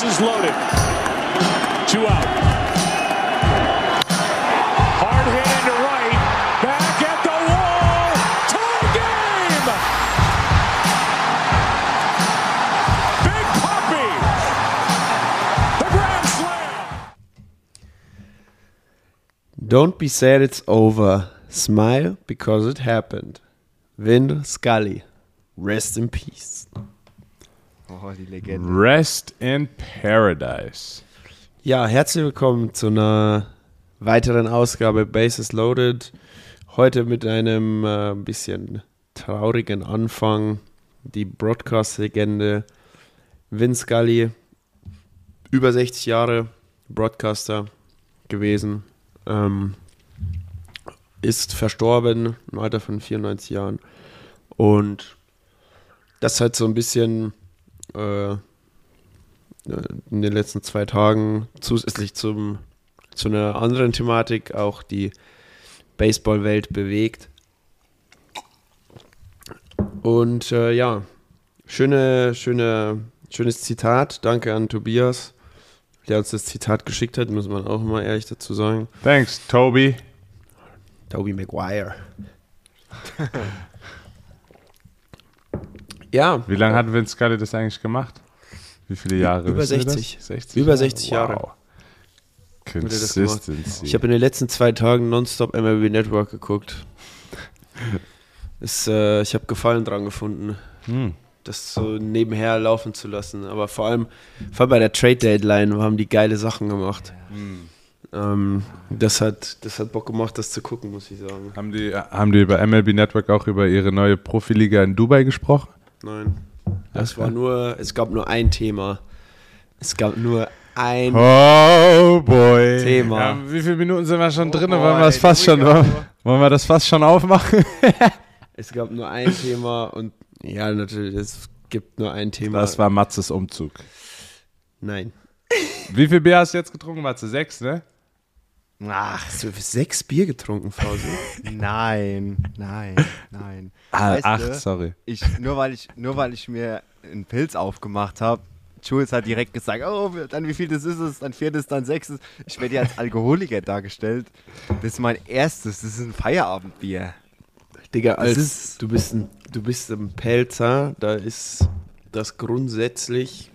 Bases loaded. Two out. Hard hit into right. Back at the wall. Tie game. Big Puppy. The Grand Slam. Don't be sad it's over. Smile because it happened. Vin Scully. Rest in peace. Oh, die Legende. Rest in Paradise. Ja, herzlich willkommen zu einer weiteren Ausgabe Bases Loaded. Heute mit einem äh, bisschen traurigen Anfang. Die Broadcast-Legende Vince Scully, über 60 Jahre Broadcaster gewesen, ähm, ist verstorben im Alter von 94 Jahren. Und das hat so ein bisschen äh, in den letzten zwei Tagen zusätzlich zum, zu einer anderen Thematik auch die Baseballwelt bewegt. Und äh, ja, schöne, schöne, schönes Zitat. Danke an Tobias, der uns das Zitat geschickt hat, muss man auch mal ehrlich dazu sagen. Thanks, Toby. Toby Maguire. ja, Wie lange hat Vince Scully das eigentlich gemacht? Wie viele Jahre? Über wissen wir das? 60. 60 Über 60 Jahre. Wow. Consistency. Ich habe in den letzten zwei Tagen nonstop MLB Network geguckt. Ist, äh, ich habe Gefallen dran gefunden, Hm. das so nebenher laufen zu lassen. Aber vor allem, vor allem bei der Trade Deadline haben die geile Sachen gemacht. Ähm, das, hat, das hat Bock gemacht, das zu gucken, muss ich sagen. Haben die, haben die über MLB Network auch über ihre neue Profiliga in Dubai gesprochen? Nein. Das war nur, es gab nur ein Thema. Es gab nur ein. Oh boy. Thema. Ja, wie viele Minuten sind wir schon drin? boy, Wollen wir das fast schon, go. wollen wir das fast schon aufmachen? Es gab nur ein Thema und ja, natürlich, es gibt nur ein Thema. Das war Matzes Umzug. Nein. Wie viel Bier hast du jetzt getrunken, Matze? Sechs, ne? Ach, Hast du sechs Bier getrunken, Fausi? nein, nein, nein. Ah, Weißt acht, du, sorry. Ich, nur, weil ich, nur weil ich mir einen Pilz aufgemacht habe, Jules hat direkt gesagt, oh, dann wie viel das ist es, dann viertes, dann sechstes. Ich werde ja als Alkoholiker dargestellt. Das ist mein erstes, das ist ein Feierabendbier. Digga, als ist- du bist ein, du bist ein Pelzer, da ist das grundsätzlich,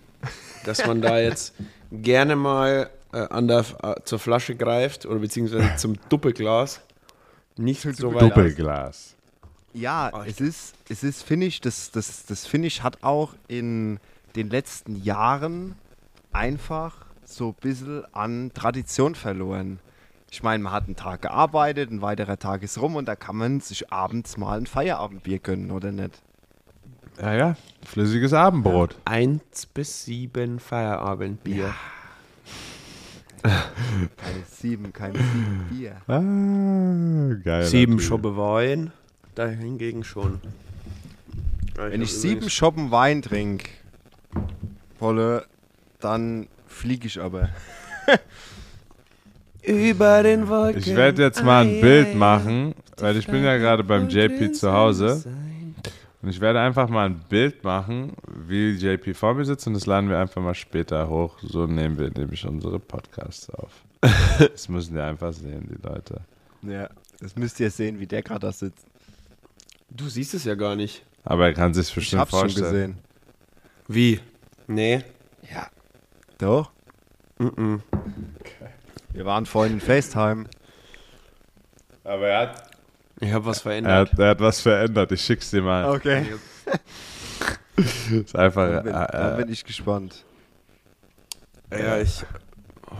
dass man da jetzt gerne mal äh, an der, äh, zur Flasche greift oder beziehungsweise zum Doppelglas. Nicht so weit. Doppelglas. Ja, Ah, es ist, es ist Finish, das, das, das Finish hat auch in den letzten Jahren einfach so ein bisschen an Tradition verloren. Ich meine, man hat einen Tag gearbeitet, ein weiterer Tag ist rum und da kann man sich abends mal ein Feierabendbier gönnen, oder nicht? Ja, ja. Flüssiges Abendbrot. Eins bis sieben Feierabendbier. Keine sieben, keine sieben Bier. Ah, geil. Sieben Schoppe Wein, da hingegen schon. Wenn ich sieben Schoppen Wein trinke, Wolle, dann fliege ich aber. über den Wolken. Ich werde jetzt mal ein Bild machen, weil ich bin ja gerade beim JP zu Hause. Und ich werde einfach mal ein Bild machen, wie JP vor mir sitzt und das laden wir einfach mal später hoch. So nehmen wir nämlich unsere Podcasts auf. Das müssen die einfach sehen, die Leute. Ja, das müsst ihr sehen, wie der gerade da sitzt. Du siehst es ja gar nicht. Aber er kann sich Ich bestimmt hab's schon vorstellen. gesehen. Wie? Nee. Ja. Doch? Wir waren vorhin in FaceTime. Aber er hat, Ich habe was er, verändert. hat, er hat was verändert. Ich schick's dir mal. Okay. Ist einfach. Da bin, da Äh, bin ich gespannt. Ja, ich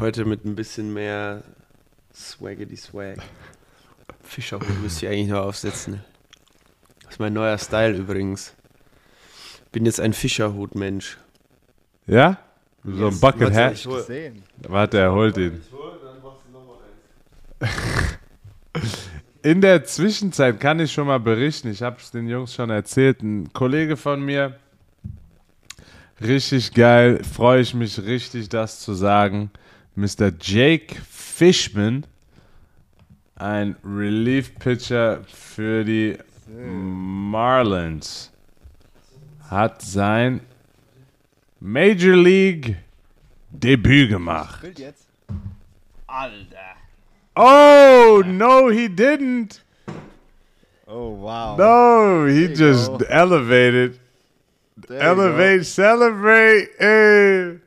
heute mit ein bisschen mehr Swaggedy Swag. Fischerhut müsste ich eigentlich noch aufsetzen. Das ist mein neuer Style übrigens. Bin jetzt ein Fischerhut-Mensch. äh, ja? So ein Bucket Warte, Hat. ich hol- Gesehen. Warte, er holt ihn. In der Zwischenzeit kann ich schon mal berichten, ich habe es den Jungs schon erzählt, ein Kollege von mir, richtig geil, freue ich mich richtig, das zu sagen, Mr. Jake Fishman, ein Relief-Pitcher für die Marlins, hat sein Major League Debüt gemacht. Alter. Oh, no, he didn't. Oh, wow. No, he you just go. elevated. There. Elevate, celebrate. Hey.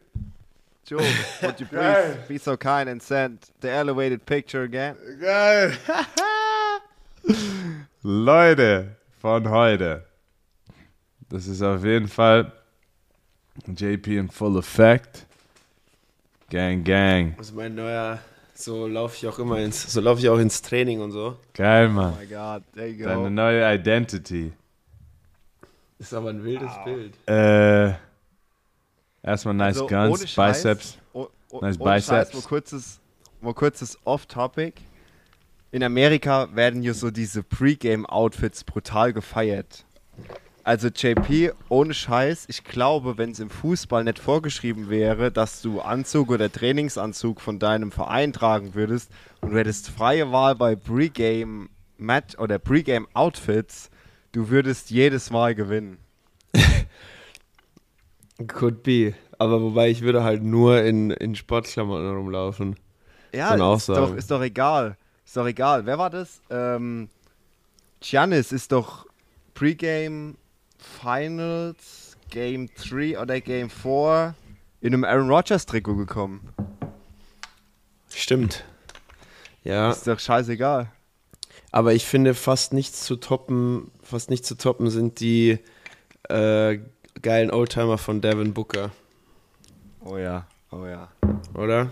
Joe, would you please be so kind and send the elevated picture again? Geil. Leute von heute. Das ist auf jeden Fall JP in full effect. Gang, gang. Das ist mein neuer. So laufe ich auch immer ins. So laufe ich auch ins Training und so. Geil, Oh Mann. my god, there you Deine go. neue Identity. Ist aber ein wildes Bild. Äh, erstmal nice Also, Guns, ohne Scheiß, Biceps. Oh, oh, Nice ohne Scheiß, biceps. mal kurzes, mal kurzes Off-Topic. In Amerika werden hier so diese Pre-Game-Outfits brutal gefeiert. Also JP, ohne Scheiß, ich glaube, wenn es im Fußball nicht vorgeschrieben wäre, dass du Anzug oder Trainingsanzug von deinem Verein tragen würdest und du hättest freie Wahl bei Pre-Game Match oder Pre-Game Outfits, du würdest jedes Mal gewinnen. Could be. Aber wobei ich würde halt nur in, in Sportklamotten rumlaufen. Ja, ist doch, ist doch egal. Ist doch egal. Wer war das? Ähm, Giannis ist doch Pre-Game Finals, Game 3 oder Game 4 in einem Aaron Rodgers Trikot gekommen. Stimmt. Ja, Ist doch scheißegal. aber ich finde fast nichts zu toppen, fast nicht zu toppen sind die äh, geilen Oldtimer von Devin Booker, Oh ja, oh ja. oder?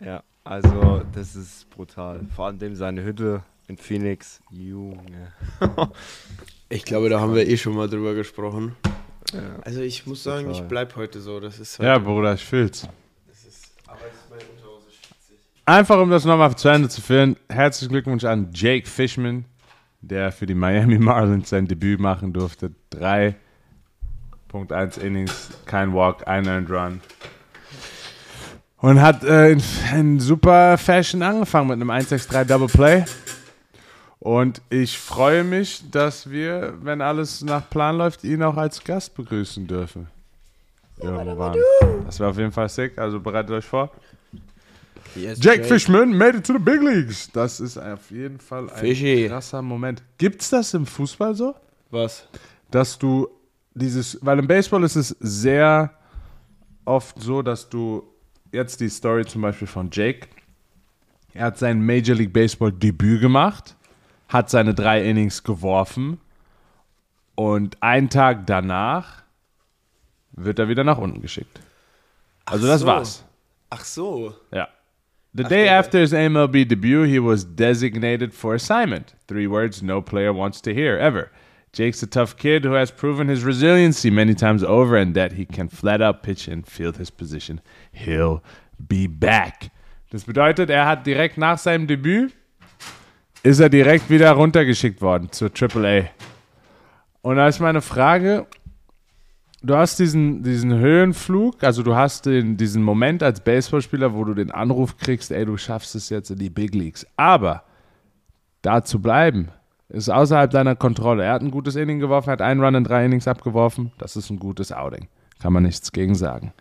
Ja, also das ist brutal. Vor allem seine Hütte in Phoenix. Junge. Ich glaube, da haben wir eh schon mal drüber gesprochen. Ja. Also ich muss sagen, Total. ich bleib heute so. Das ist halt, Ja, Bruder, ich fühl's. ist, aber es ist meine Unterhose schwitzig. Einfach um das nochmal zu Ende zu führen, herzlichen Glückwunsch an Jake Fishman, der für die Miami Marlins sein Debüt machen durfte. 3.1 Innings, kein Walk, ein Earned Run. Und hat äh, in, in super Fashion angefangen mit einem 1-6-3 Double Play. Und ich freue mich, dass wir, wenn alles nach Plan läuft, ihn auch als Gast begrüßen dürfen. Irgendwann. Das wäre auf jeden Fall sick, also bereitet euch vor. Yes, Jake, Fishman made it to the big leagues. Das ist auf jeden Fall ein Fischi. krasser Moment. Gibt's das im Fußball so? Was? Dass du dieses, weil im Baseball ist es sehr oft so, dass du jetzt die Story zum Beispiel von Jake, er hat sein Major League Baseball Debüt gemacht, hat seine drei Innings geworfen und einen Tag danach wird er wieder nach unten geschickt. Also das so. war's. Ach so. Yeah. The Ach, day after his MLB debut, he was designated for assignment. Three words no player wants to hear ever. Jake's a tough kid who has proven his resiliency many times over and that he can flat out pitch and field his position. He'll be back. Das bedeutet, er hat direkt nach seinem Debüt ist er direkt wieder runtergeschickt worden zur AAA. Und da ist meine Frage, du hast diesen, diesen Höhenflug, also du hast den, diesen Moment als Baseballspieler, wo du den Anruf kriegst, ey, du schaffst es jetzt in die Big Leagues. Aber da zu bleiben, ist außerhalb deiner Kontrolle. Er hat ein gutes Inning geworfen, hat einen Run in drei Innings abgeworfen. Das ist ein gutes Outing. Kann man nichts gegen sagen.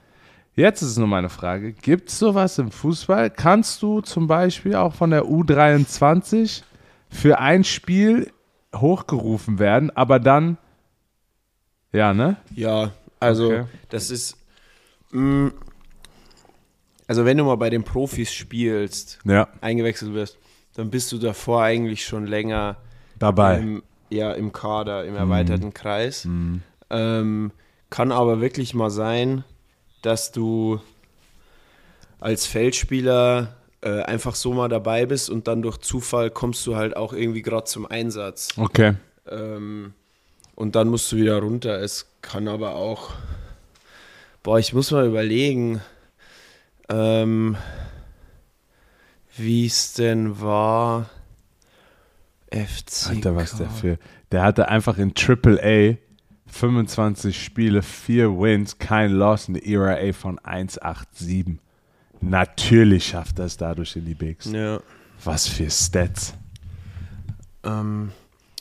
Jetzt ist nur meine Frage: Gibt es sowas im Fußball? Kannst du zum Beispiel auch von der U23 für ein Spiel hochgerufen werden, aber dann, ja, ne? Ja, also Okay. das ist. mh, also wenn du mal bei den Profis spielst, Ja, eingewechselt wirst, dann bist du davor eigentlich schon länger dabei. im, ja, im Kader, im erweiterten Kreis. Ähm, kann aber wirklich mal sein, dass du als Feldspieler äh, einfach so mal dabei bist und dann durch Zufall kommst du halt auch irgendwie gerade zum Einsatz. Okay. Ähm, und dann musst du wieder runter. Es kann aber auch. Boah, ich muss mal überlegen, ähm, wie es denn war. FC. Alter, was der für. Der hatte einfach in AAA 25 Spiele, 4 Wins, kein Loss, eine ERA von 1,87. Natürlich schafft er es dadurch in die Bigs. Ja. Was für Stats. Ähm,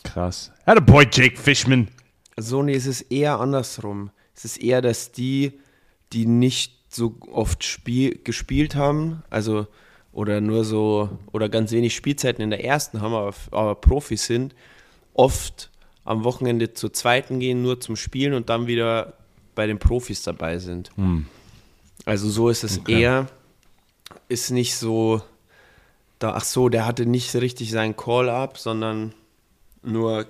Krass. Had a boy, Jake Fishman. so, nee, es ist eher andersrum. Es ist eher, dass die, die nicht so oft Spiel, gespielt haben, also oder nur so oder ganz wenig Spielzeiten in der ersten haben, aber, aber Profis sind, oft am Wochenende zur zweiten gehen, nur zum Spielen und dann wieder bei den Profis dabei sind. Hm. Also so ist es Okay. eher, ist nicht so, da, ach so, der hatte nicht richtig seinen Call-up, sondern nur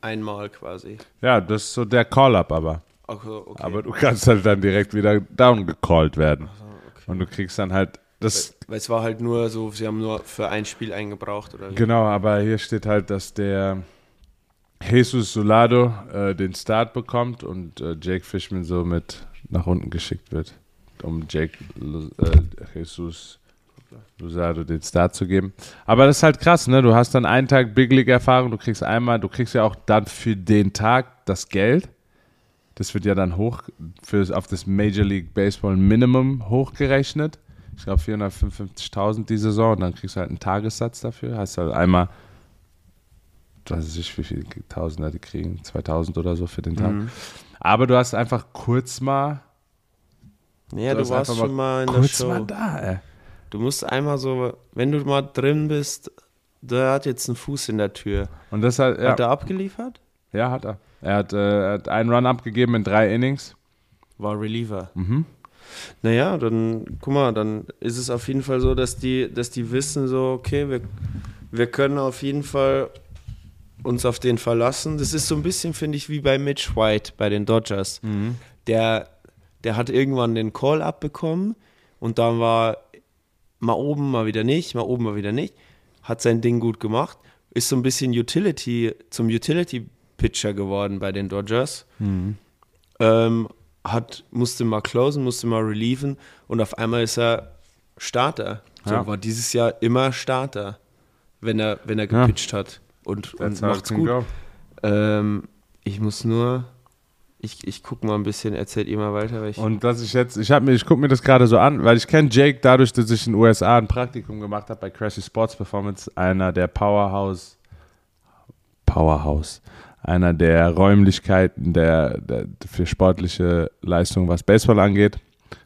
einmal quasi. Ja, das ist so der Call-Up aber. Okay, okay. Aber du kannst halt dann direkt wieder down gecallt werden. Und du kriegst dann halt das. Weil es war halt nur so, sie haben nur für ein Spiel eingebraucht oder wie? Genau, aber hier steht halt, dass der Jesus Solado äh, den Start bekommt und äh, Jake Fishman so mit nach unten geschickt wird, um Jake äh, Jesus Luzado den Start zu geben. Aber das ist halt krass, ne? Du hast dann einen Tag Big League Erfahrung, du kriegst einmal, du kriegst ja auch dann für den Tag das Geld. Das wird ja dann hoch für, auf das Major League Baseball Minimum hochgerechnet. Ich glaube 455.000 die Saison und dann kriegst du halt einen Tagessatz dafür. Hast halt einmal, weiß ich nicht, wie viele Tausender die kriegen, 2000 oder so für den Tag. Mhm. Aber du hast einfach kurz mal, Ja, Du du, warst schon mal in der kurz Show. mal da, ey. Du musst einmal so, wenn du mal drin bist, der hat jetzt einen Fuß in der Tür. Und das halt, ja, Hat er abgeliefert? ja, hat er. Er hat, äh, er hat einen Run abgegeben in drei Innings. War Reliever. Mhm. Naja, dann, guck mal, dann ist es auf jeden Fall so, dass die, dass die wissen so, okay, wir, wir können auf jeden Fall uns auf den verlassen. Das ist so ein bisschen, finde ich, wie bei Mitch White bei den Dodgers. Der, der hat irgendwann den Call abbekommen und dann war mal oben, mal wieder nicht, mal oben, mal wieder nicht. Hat sein Ding gut gemacht. Ist so ein bisschen Utility, zum Utility-Pitcher geworden bei den Dodgers. Ähm, hat, musste mal closen, musste mal relieven und auf einmal ist er Starter. So Ja. war dieses Jahr immer Starter, wenn er, wenn er Ja. gepitcht hat. Und, und macht's gut. Ähm, ich muss nur, ich, ich gucke mal ein bisschen, erzählt ihr mal weiter. Und dass ich jetzt, ich ich gucke mir das gerade so an, weil ich kenne Jake dadurch, dass ich in den USA ein Praktikum gemacht habe bei Crashy Sports Performance, einer der Powerhouse, Powerhouse, einer der Räumlichkeiten der, der für sportliche Leistung, was Baseball angeht,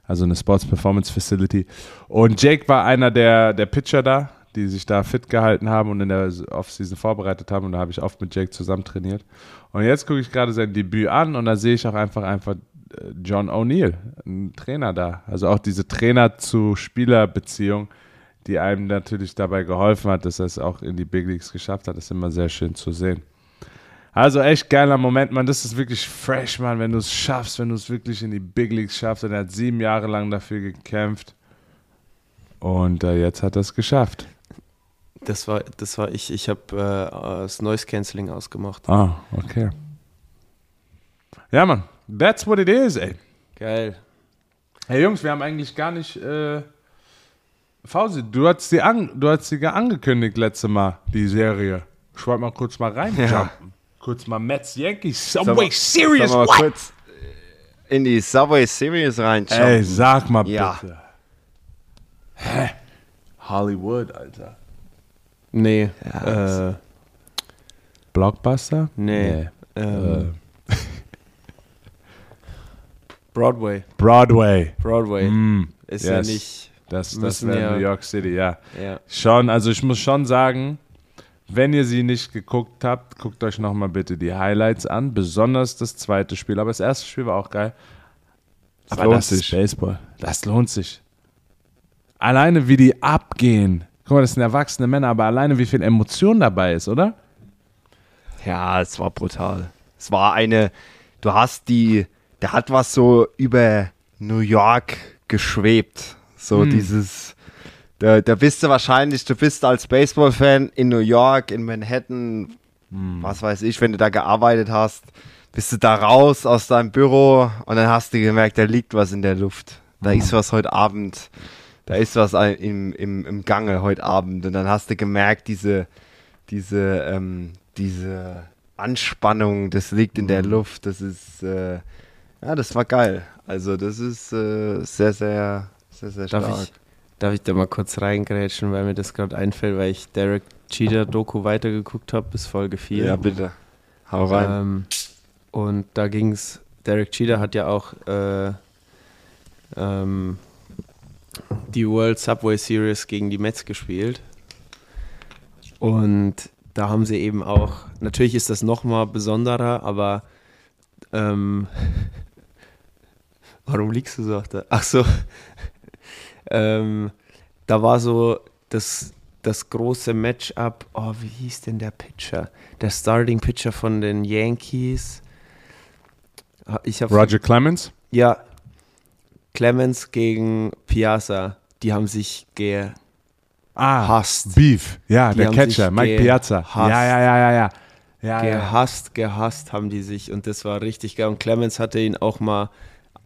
also eine Sports Performance Facility. Und Jake war einer der, der Pitcher da, die sich da fit gehalten haben und in der Offseason vorbereitet haben. Und da habe ich oft mit Jake zusammen trainiert. Und jetzt gucke ich gerade sein Debüt an und da sehe ich auch einfach, einfach äh, John O'Neill, ein Trainer da. Also auch diese Trainer-zu-Spieler-Beziehung, die einem natürlich dabei geholfen hat, dass er es auch in die Big Leagues geschafft hat, ist immer sehr schön zu sehen. Also echt geiler Moment, man. Das ist wirklich fresh, man, wenn du es schaffst, wenn du es wirklich in die Big Leagues schaffst. Und er hat sieben Jahre lang dafür gekämpft. Und äh, jetzt hat er es geschafft. Das war, das war ich. Ich habe äh, das Noise Cancelling ausgemacht. Ah, okay. Ja, Mann. That's what it is, ey. Geil. Hey Jungs, wir haben eigentlich gar nicht. Äh, Fausi, du hast sie an, du hast sie angekündigt letzte Mal, die Serie. Ich wollte mal kurz mal reinjumpen. Kurz mal Mets Yankees Subway Series. Wir mal What? kurz in die Subway Series reinschauen? Ey, sag mal Ja. bitte. Hä? Hollywood, Alter. Nee. Ja, äh, Blockbuster? nee. Ähm, Äh, Broadway. Broadway. Broadway. Mm, Ist yes. ja nicht. Das, das wäre ja- New York City, ja. Ja. Schon, also ich muss schon sagen, wenn ihr sie nicht geguckt habt, guckt euch nochmal bitte die Highlights an, besonders das zweite Spiel. Aber das erste Spiel war auch geil. Das Aber lohnt das sich. Baseball. Das lohnt sich. Alleine wie die abgehen. Guck mal, das sind erwachsene Männer, aber alleine wie viel Emotion dabei ist, oder? Ja, es war brutal. Es war eine, du hast die, der hat was so über New York geschwebt. So Hm. dieses, da, da bist du wahrscheinlich, du bist als Baseball-Fan in New York, in Manhattan, Hm. was weiß ich, wenn du da gearbeitet hast, bist du da raus aus deinem Büro und dann hast du gemerkt, da liegt was in der Luft. Da Hm. ist was heute Abend, da ist was im, im, im Gange heute Abend und dann hast du gemerkt, diese, diese, ähm, diese Anspannung, das liegt in der Mhm. Luft, das ist, äh, ja, das war geil. Also das ist äh, sehr, sehr, sehr, sehr stark. Darf ich, darf ich da mal kurz reingrätschen, weil mir das gerade einfällt, weil ich Derek Cheater Doku weitergeguckt habe bis Folge 4. Ja, bitte. Hau rein. Ähm, und da ging es, Derek Cheater hat ja auch äh, ähm, die World Subway Series gegen die Mets gespielt. Und da haben sie eben auch, natürlich ist das nochmal besonderer, aber ähm, warum liegst du so auf der? Ach so, ähm, da war so das, das große Matchup, oh, wie hieß denn der Pitcher? Der Starting Pitcher von den Yankees. Ich hab, Roger Clemens? Ja, Clemens gegen Piazza. Die haben sich ge Ah, Hasst. Beef. Ja, Die der Catcher, Mike Piazza. Ja, ja, ja, ja, ja. ja, ja. gehasst, gehasst haben die sich und das war richtig geil. Und Clemens hatte ihn auch mal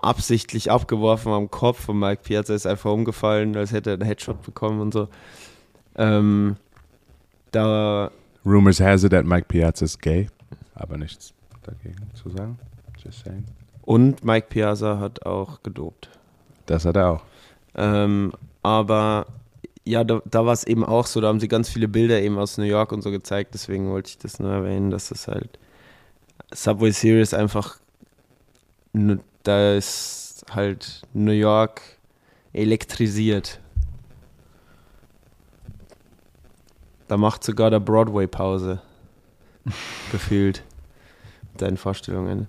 absichtlich abgeworfen am Kopf und Mike Piazza ist einfach umgefallen, als hätte er einen Headshot bekommen und so. Ähm, da, Rumors has it that Mike Piazza is gay. Aber nichts dagegen zu sagen. Just saying. und Mike Piazza hat auch gedopt. Das hat er auch. Ähm, aber ja, da, da war es eben auch so, da haben sie ganz viele Bilder eben aus New York und so gezeigt, deswegen wollte ich das nur erwähnen, dass das halt Subway Series einfach, da ist halt New York elektrisiert. Da macht sogar der Broadway Pause. Gefühlt. Mit Deinen Vorstellungen.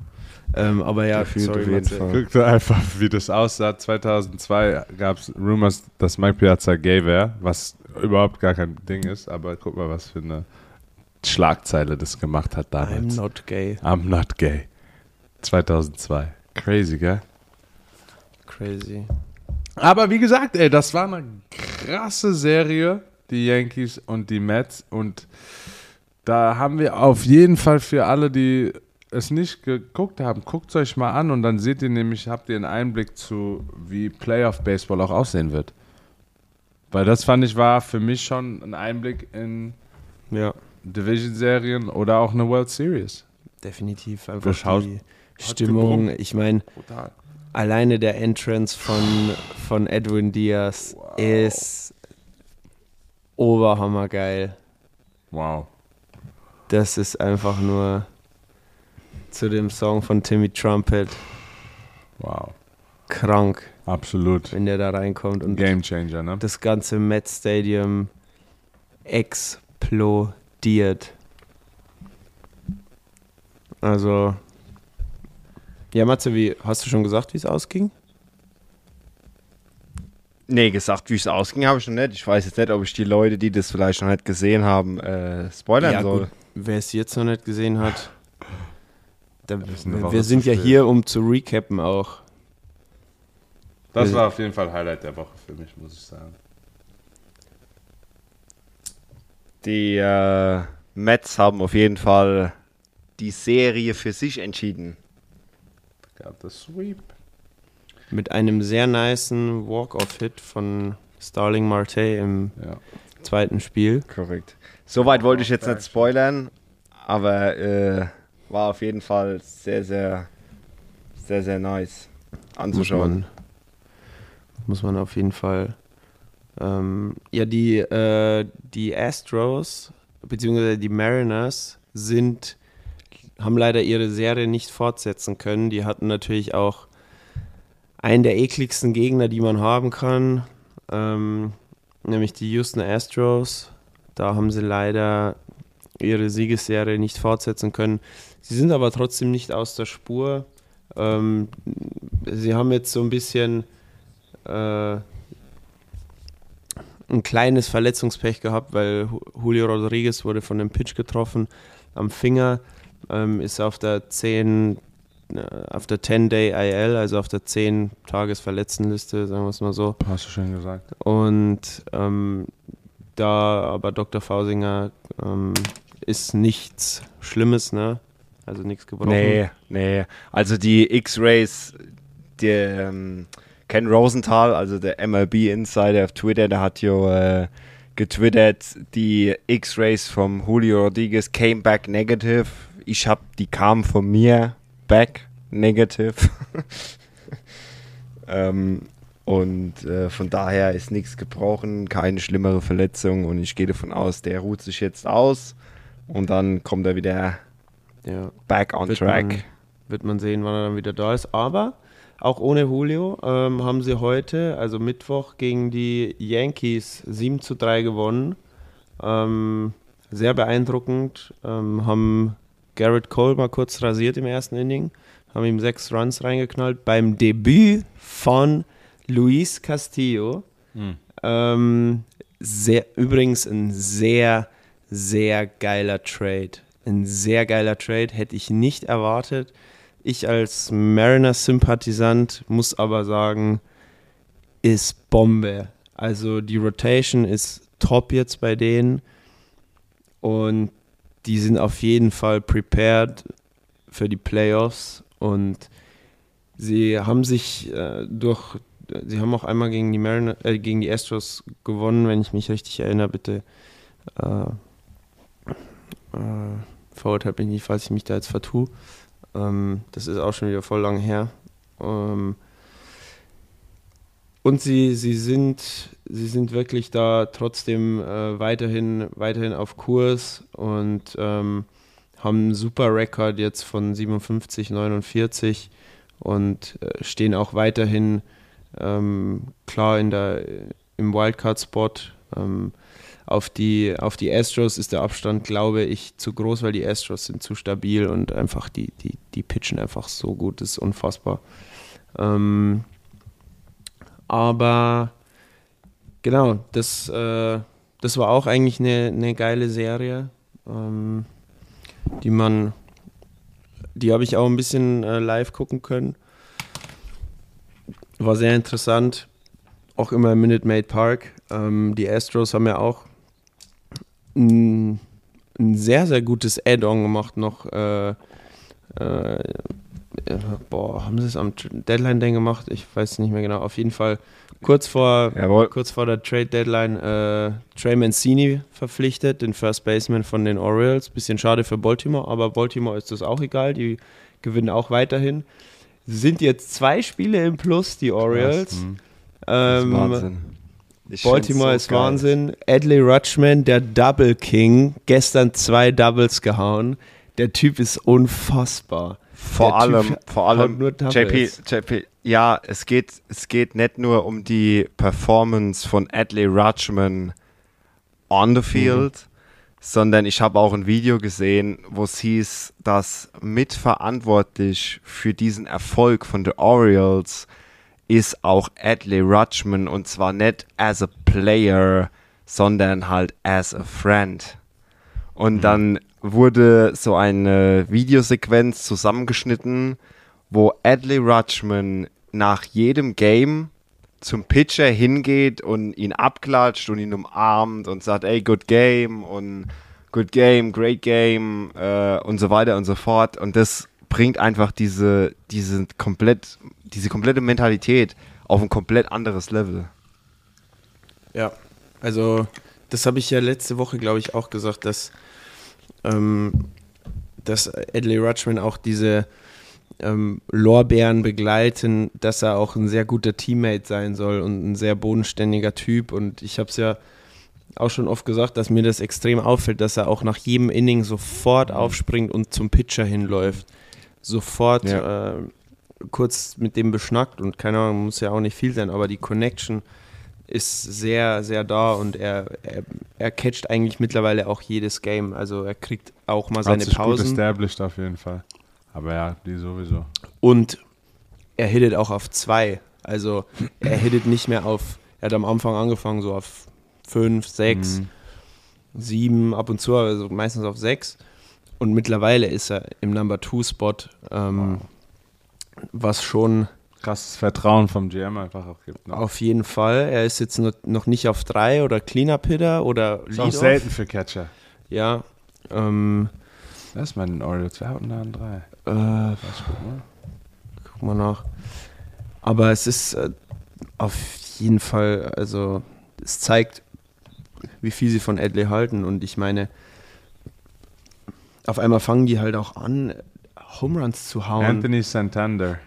Ähm, aber ja, Gefühlt sorry, auf jeden Matze. Fall. Guck doch einfach, wie das aussah. 2002 gab es Rumors, dass Mike Piazza gay wäre, was überhaupt gar kein Ding ist. Aber guck mal, was für eine Schlagzeile das gemacht hat damals. I'm not gay. I'm not gay. 2002. Crazy, gell? Crazy. Aber wie gesagt, ey, das war eine krasse Serie, die Yankees und die Mets. Und da haben wir auf jeden Fall für alle, die es nicht geguckt haben, guckt es euch mal an und dann seht ihr nämlich, habt ihr einen Einblick zu, wie Playoff Baseball auch aussehen wird. Weil das fand ich war für mich schon ein Einblick in Ja. Division-Serien oder auch eine World Series. Definitiv einfach Beschaut- die Stimmung. Ich meine, alleine der Entrance von, von Edwin Diaz ist oberhammergeil. Wow. Das ist einfach nur zu dem Song von Timmy Trumpet Wow. krank, Absolut. wenn der da reinkommt und Game Changer, ne? das ganze Met Stadium explodiert. Also, ja, Matze, wie, hast du schon gesagt, wie es ausging? Nee, gesagt, wie es ausging, habe ich noch nicht. Ich weiß jetzt nicht, ob ich die Leute, die das vielleicht noch nicht gesehen haben, äh, spoilern Ja, soll. Wer es jetzt noch nicht gesehen hat, da, wir, sind ja hier, um zu recappen auch. Das war auf jeden Fall Highlight der Woche für mich, muss ich sagen. Die äh, Mets haben auf jeden Fall die Serie für sich entschieden. Gab das Sweep. Mit einem sehr nicen Walk-Off-Hit von Starling Marte im Ja. zweiten Spiel. Korrekt. Soweit wollte ich jetzt nicht spoilern, aber äh, war auf jeden Fall sehr, sehr, sehr, sehr nice Muss anzuschauen. man, muss man auf jeden Fall. Ähm, ja, die, äh, die Astros beziehungsweise die Mariners sind, haben leider ihre Serie nicht fortsetzen können. Die hatten natürlich auch einen der ekligsten Gegner, die man haben kann, ähm, nämlich die Houston Astros. Da haben sie leider ihre Siegesserie nicht fortsetzen können. Sie sind aber trotzdem nicht aus der Spur. Ähm, sie haben jetzt so ein bisschen äh, ein kleines Verletzungspech gehabt, weil Ju- Julio Rodriguez wurde von dem Pitch getroffen am Finger, ähm, ist auf der 10 äh, auf der 10-Day IL, also auf der 10-Tages-Verletztenliste, sagen wir es mal so. Hast du schon gesagt. Und ähm, da aber Dr. Fausinger ähm, ist nichts Schlimmes, ne? Also nichts gebrochen. Nee, nee. Also die X-Rays, der ähm, Ken Rosenthal, also der MLB-Insider auf Twitter, der hat ja äh, getwittert, die X-Rays vom Julio Rodriguez came back negative. Ich hab, die kamen von mir back negative. ähm, und äh, von daher ist nichts gebrochen, keine schlimmere Verletzung und ich gehe davon aus, der ruht sich jetzt aus und dann kommt er wieder Ja. back on Wird track. man- Wird man sehen, wann er dann wieder da ist. Aber auch ohne Julio ähm, haben sie heute, also Mittwoch, gegen die Yankees 7 zu 3 gewonnen. Ähm, sehr beeindruckend. Ähm, haben Garrett Cole mal kurz rasiert im ersten Inning, haben ihm sechs Runs reingeknallt. Beim Debüt von Luis Castillo. Hm. Ähm, sehr, übrigens ein sehr, sehr geiler Trade. Ein sehr geiler Trade, hätte ich nicht erwartet. Ich als Mariners-Sympathisant muss aber sagen, ist Bombe. Also die Rotation ist top jetzt bei denen und die sind auf jeden Fall prepared für die Playoffs und sie haben sich äh, durch, sie haben auch einmal gegen die Mariner, äh, gegen die Astros gewonnen, wenn ich mich richtig erinnere, bitte. Äh, äh, verurteilt mich nicht, falls ich mich da jetzt vertue. Ähm, das ist auch schon wieder voll lang her. Ähm, und sie, sie, sind, sie sind wirklich da trotzdem äh, weiterhin, weiterhin auf Kurs und ähm, haben einen super Rekord jetzt von 57, 49 und äh, stehen auch weiterhin ähm, klar in der, im Wildcard-Spot. Ähm, auf die, auf die Astros ist der Abstand, glaube ich, zu groß, weil die Astros sind zu stabil und einfach die, die, die pitchen einfach so gut, das ist unfassbar. Ähm, aber genau, das, äh, das war auch eigentlich eine, eine geile Serie, ähm, die man, die habe ich auch ein bisschen äh, live gucken können. War sehr interessant, auch immer im Minute Maid Park. Ähm, die Astros haben ja auch ein, ein sehr, sehr gutes Add-on gemacht noch. Äh, äh, boah, haben sie es am Deadline Day gemacht? Ich weiß nicht mehr genau. Auf jeden Fall kurz vor, Jawohl. kurz vor der Trade Deadline äh, Trey Mancini verpflichtet, den First Baseman von den Orioles. Bisschen schade für Baltimore, aber Baltimore ist das auch egal. Die gewinnen auch weiterhin. Sind jetzt zwei Spiele im Plus, die Orioles. Hm. Das ist Ähm, Wahnsinn. Ich Baltimore find's ist so geil. Wahnsinn. Adley Rutschman, der Double King, gestern zwei Doubles gehauen. Der Typ ist unfassbar. Vor Der Typ allem, vor haut allem, nur Doubles. JP, JP, ja, es geht, es geht nicht nur um die Performance von Adley Rutschman on the field, sondern ich habe auch ein Video gesehen, wo es hieß, dass mitverantwortlich für diesen Erfolg von den Orioles ist auch Adley Rutschman und zwar nicht as a player, sondern halt as a friend. Und dann wurde so eine Videosequenz zusammengeschnitten, wo Adley Rutschman nach jedem Game zum Pitcher hingeht und ihn abklatscht und ihn umarmt und sagt, ey, good game und good game, great game äh, und so weiter und so fort. Und das bringt einfach diese, diese, komplett, diese komplette Mentalität auf ein komplett anderes Level. Ja, also das habe ich ja letzte Woche, glaube ich, auch gesagt, dass, ähm, dass Adley Rutschman auch diese ähm, Lorbeeren begleiten, dass er auch ein sehr guter Teammate sein soll und ein sehr bodenständiger Typ. Und ich habe es ja auch schon oft gesagt, dass mir das extrem auffällt, dass er auch nach jedem Inning sofort aufspringt und zum Pitcher hinläuft. Sofort Ja. äh, kurz mit dem beschnackt und keine Ahnung, muss ja auch nicht viel sein, aber die Connection ist sehr, sehr da und er, er, er catcht eigentlich mittlerweile auch jedes Game. Also er kriegt auch mal Hat seine sich gut Pausen established auf jeden Fall. Aber ja, die sowieso. und er hittet auch auf zwei. Also er hittet nicht mehr auf, er hat am Anfang angefangen so auf fünf, sechs, Mhm. sieben, ab und zu, also meistens auf sechs. Und mittlerweile ist er im Number Two Spot, ähm, was schon Krasses Vertrauen vom GM einfach auch gibt. Ne? auf jeden Fall. Er ist jetzt noch- nicht auf drei oder Cleanup Hitter oder Ist auch selten für Catcher. Ja. Ähm, Das ist bei den Orioles. Wer hatten da einen drei? äh, Was guck mal. guck mal nach. Aber es ist äh, auf jeden Fall, also es zeigt, wie viel sie von Adley halten. Und ich meine, auf einmal fangen die halt auch an, Home Runs zu hauen. Anthony Santander.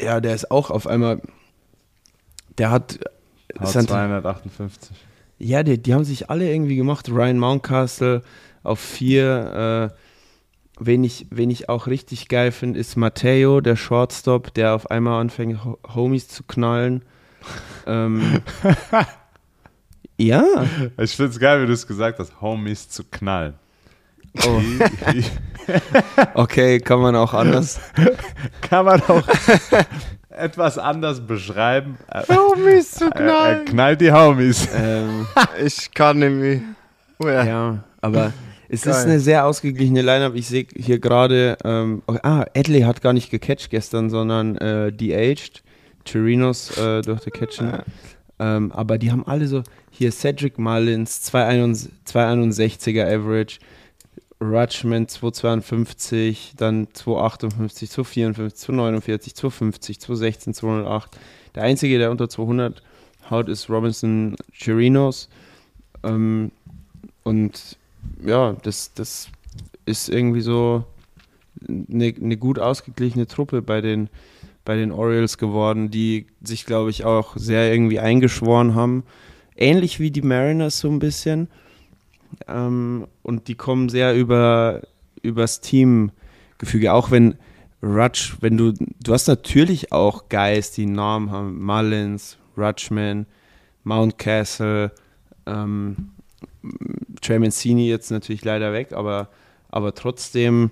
Ja, der ist auch auf einmal, der hat, Haut Sant- 258. ja, die, die haben sich alle irgendwie gemacht. Ryan Mountcastle auf vier, wen ich, wen ich auch richtig geil finde, ist Matteo, der Shortstop, der auf einmal anfängt, Ho- Homies zu knallen. ähm, ja, Ich finde es geil, wie du es gesagt hast, Homies zu knallen. Oh, okay, kann man auch anders. Kann man auch etwas anders beschreiben. Homies zu Er, er knallt die Homies. Ähm, Ich kann nämlich. Oh ja. ja, aber es ist Geil. eine sehr ausgeglichene Lineup. Ich sehe hier gerade, ähm, oh, ah, Adley hat gar nicht gecatcht gestern, sondern äh, de-aged. Chirinos äh, durfte catchen. Ähm, aber die haben alle so, hier Cedric Mullins, 261 261er Average, Rutschman 252, dann 258, 254, 249, 250, 216, 208. Der einzige, der unter 200 haut, ist Robinson Chirinos. Ähm, und ja, das, das ist irgendwie so eine, eine gut ausgeglichene Truppe bei den, bei den Orioles geworden, die sich, glaube ich, auch sehr irgendwie eingeschworen haben. Ähnlich wie die Mariners so ein bisschen. Ähm, und die kommen sehr über übers Teamgefüge. Auch wenn Rutsch, wenn du, du hast natürlich auch Guys, die einen Namen haben. Mullins, Rutschman, Mountcastle, ähm, Trey Mancini jetzt natürlich leider weg, aber, aber trotzdem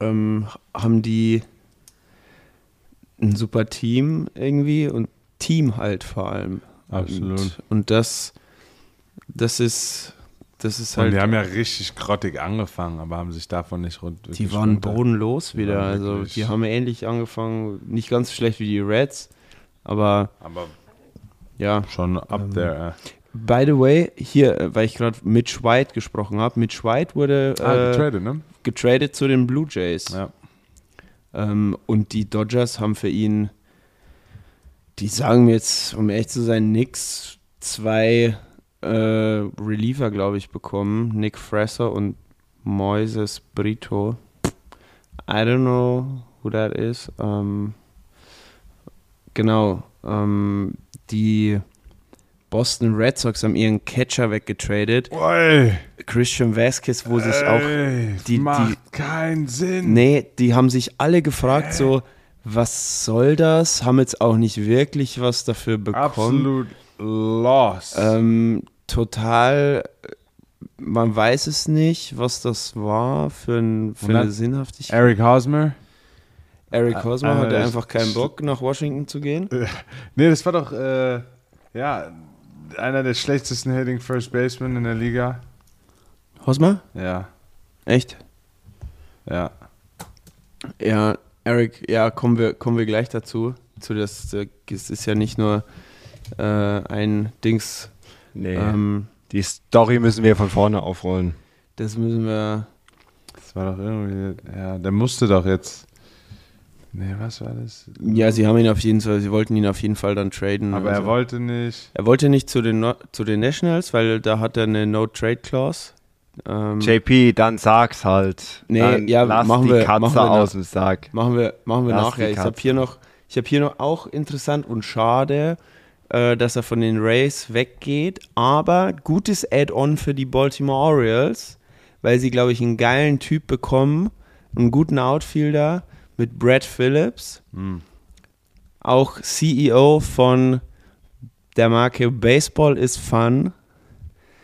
ähm, haben die ein super Team irgendwie und Team halt vor allem. Absolut. Und, und das, das ist, das ist Und halt. die haben ja richtig grottig angefangen, aber haben sich davon nicht rund. Die waren runter- bodenlos wieder. waren Also die haben ähnlich angefangen, nicht ganz so schlecht wie die Reds, aber Aber ja. schon up Ähm, there. By the way, hier, äh, weil ich gerade Mitch White gesprochen habe, Mitch White wurde. Ah, äh, getradet, ne? getradet zu den Blue Jays. Ja. Ähm, und die Dodgers haben für ihn, die sagen mir jetzt, um ehrlich zu sein, nix, zwei äh, Reliever, glaube ich, bekommen. Nick Fresser und Moises Brito. I don't know who that is. Ähm, genau. Ähm, die Boston Red Sox haben ihren Catcher weggetradet. Oi, Christian Vasquez, wo sich auch ey, die- macht keinen Sinn. Nee, die haben sich alle gefragt, so, was soll das? Haben jetzt auch nicht wirklich was dafür bekommen. Absolut lost. Ähm, total, äh, man weiß es nicht, was das war für, ein, für eine Sinnhaftigkeit. Eric Hosmer? Eric Hosmer äh, hatte ich- einfach keinen Bock, nach Washington zu gehen. Nee, das war doch, äh, ja, einer der schlechtesten Hitting First Basemen in der Liga. Hosmer? Ja, Echt? ja. Ja, Eric, ja, kommen wir, kommen wir gleich dazu. Zu das, äh, es ist ja nicht nur äh, ein Dings. Nee. Ähm, die Story müssen wir von vorne aufrollen. das müssen wir. Das war doch irgendwie, ja, der musste doch jetzt. Nee, was war das? Ja, sie haben ihn auf jeden Fall, sie wollten ihn auf jeden Fall dann traden. Aber er also. wollte nicht. Er wollte nicht zu den, No- zu den Nationals, weil da hat er eine No-Trade-Clause. Ähm, JP, dann sag's halt. Nee, dann ja, lass machen die wir- Katze machen wir aus dem Sack. machen wir, machen wir Lass nachher. Ich habe hier noch, ich habe hier noch auch interessant und schade, äh, dass er von den Rays weggeht, aber gutes Add-on für die Baltimore Orioles, weil sie, glaube ich, einen geilen Typ bekommen, einen guten Outfielder mit Brad Phillips, Hm. auch CEO von der Marke Baseball is Fun.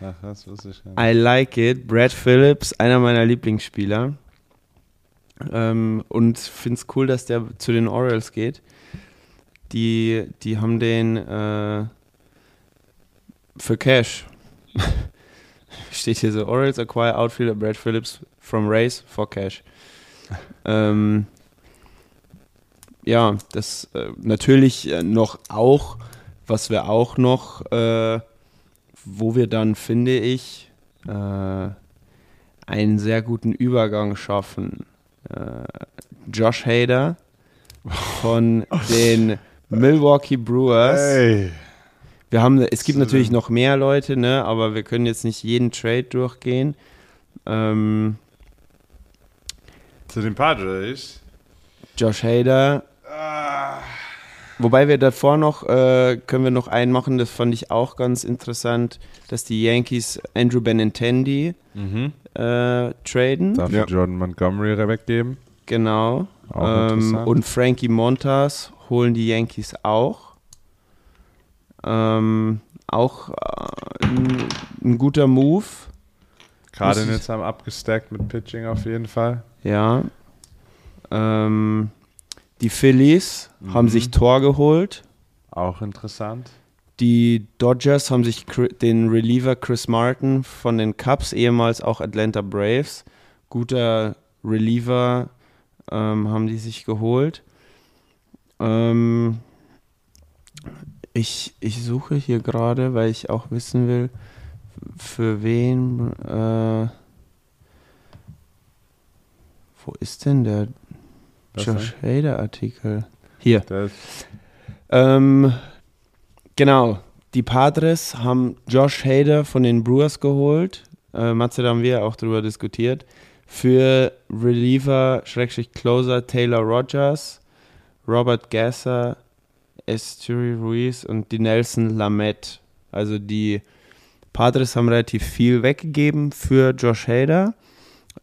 Ach, das wusste ich ja. I like it. Brad Phillips, einer meiner Lieblingsspieler. Ähm, und finde es cool, dass der zu den Orioles geht. Die, die haben den äh, für Cash. Steht hier so: Orioles acquire outfielder Brad Phillips from Rays for Cash. ähm, ja, das äh, natürlich äh, noch auch, was wir auch noch äh, wo wir dann, finde ich, äh, einen sehr guten Übergang schaffen. Äh, Josh Hader von den Milwaukee Brewers. Ey. Wir haben, es gibt natürlich noch mehr Leute, ne, aber wir können jetzt nicht jeden Trade durchgehen. Ähm, Zu den Padres. Josh Hader, Ah, wobei wir davor noch, äh, können wir noch einen machen, das fand ich auch ganz interessant, dass die Yankees Andrew Benintendi Mhm. äh, traden. Dafür Ja. Jordan Montgomery weggeben. Genau. Auch Ähm, und Frankie Montas holen die Yankees auch. Ähm, auch äh, ein, ein guter Move. Cardinals haben abgestackt mit Pitching auf jeden Fall. Ja. Ähm, die Phillies Mhm. haben sich Tor geholt. Auch interessant. Die Dodgers haben sich den Reliever Chris Martin von den Cubs, ehemals auch Atlanta Braves, guter Reliever, ähm, haben die sich geholt. Ähm, ich, ich suche hier gerade, weil ich auch wissen will, für wen. Äh, wo ist denn der Was Josh Hader Artikel? Hier. Das, Ähm, genau. Die Padres haben Josh Hader von den Brewers geholt. Äh, Matze, da haben wir auch drüber diskutiert. Für Reliever, Schrägstrich Closer Taylor Rogers, Robert Gasser, Esturi Ruiz und die Nelson Lamette. Also die Padres haben relativ viel weggegeben für Josh Hader.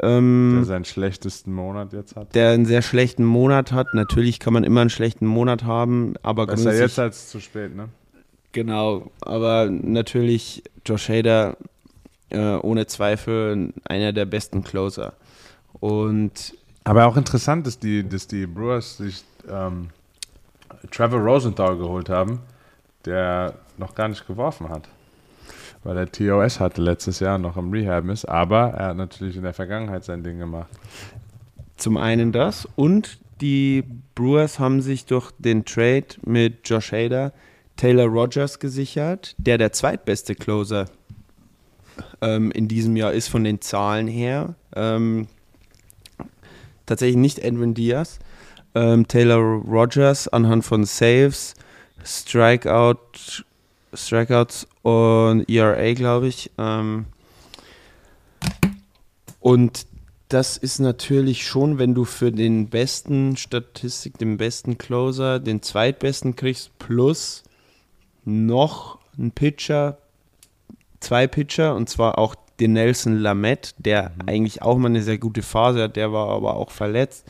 Ähm, der seinen schlechtesten Monat jetzt hat. der einen sehr schlechten Monat hat. Natürlich kann man immer einen schlechten Monat haben, aber Besser jetzt als zu spät, ne? Genau, aber natürlich Josh Hader äh, ohne Zweifel einer der besten Closer. Und Aber auch interessant, dass die, dass die Brewers sich ähm, Trevor Rosenthal geholt haben, der noch gar nicht geworfen hat. Weil er TOS hatte letztes Jahr noch im Rehab ist, aber er hat natürlich in der Vergangenheit sein Ding gemacht. zum einen das und die Brewers haben sich durch den Trade mit Josh Hader Taylor Rogers gesichert, der der zweitbeste Closer ähm, in diesem Jahr ist von den Zahlen her. Ähm, tatsächlich nicht Edwin Diaz. Ähm, Taylor Rogers anhand von Saves, Strikeout, Strikeouts und ERA, glaube ich. Ähm, und das ist natürlich schon, wenn du für den besten Statistik, den besten Closer, den zweitbesten kriegst, plus noch ein Pitcher, zwei Pitcher, und zwar auch den Nelson Lamette, der eigentlich auch mal eine sehr gute Phase hat, der war aber auch verletzt.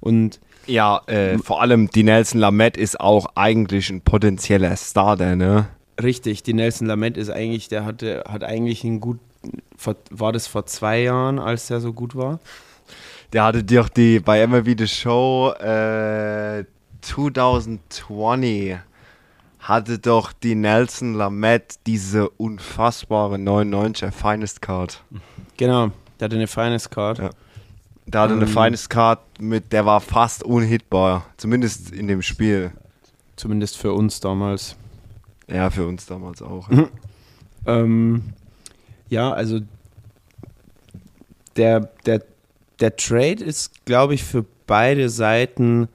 Und Ja, äh, vor allem die Nelson Lamette ist auch eigentlich ein potenzieller Starter, ne? richtig, die Nelson Lamette ist eigentlich, der hatte, hat eigentlich einen gut, war das vor zwei Jahren, als der so gut war? Der hatte doch die bei MLB The Show äh, 2020 hatte doch die Nelson Lamette diese unfassbare 99er Finest Card. Genau, der hatte eine Finest Card. Ja. Der hatte eine Ähm. Finest Card mit, der war fast unhittbar. Zumindest in dem Spiel. Zumindest für uns damals. Ja, für uns damals auch. Ähm, ja, also der, der, der Trade ist, glaube ich, für beide Seiten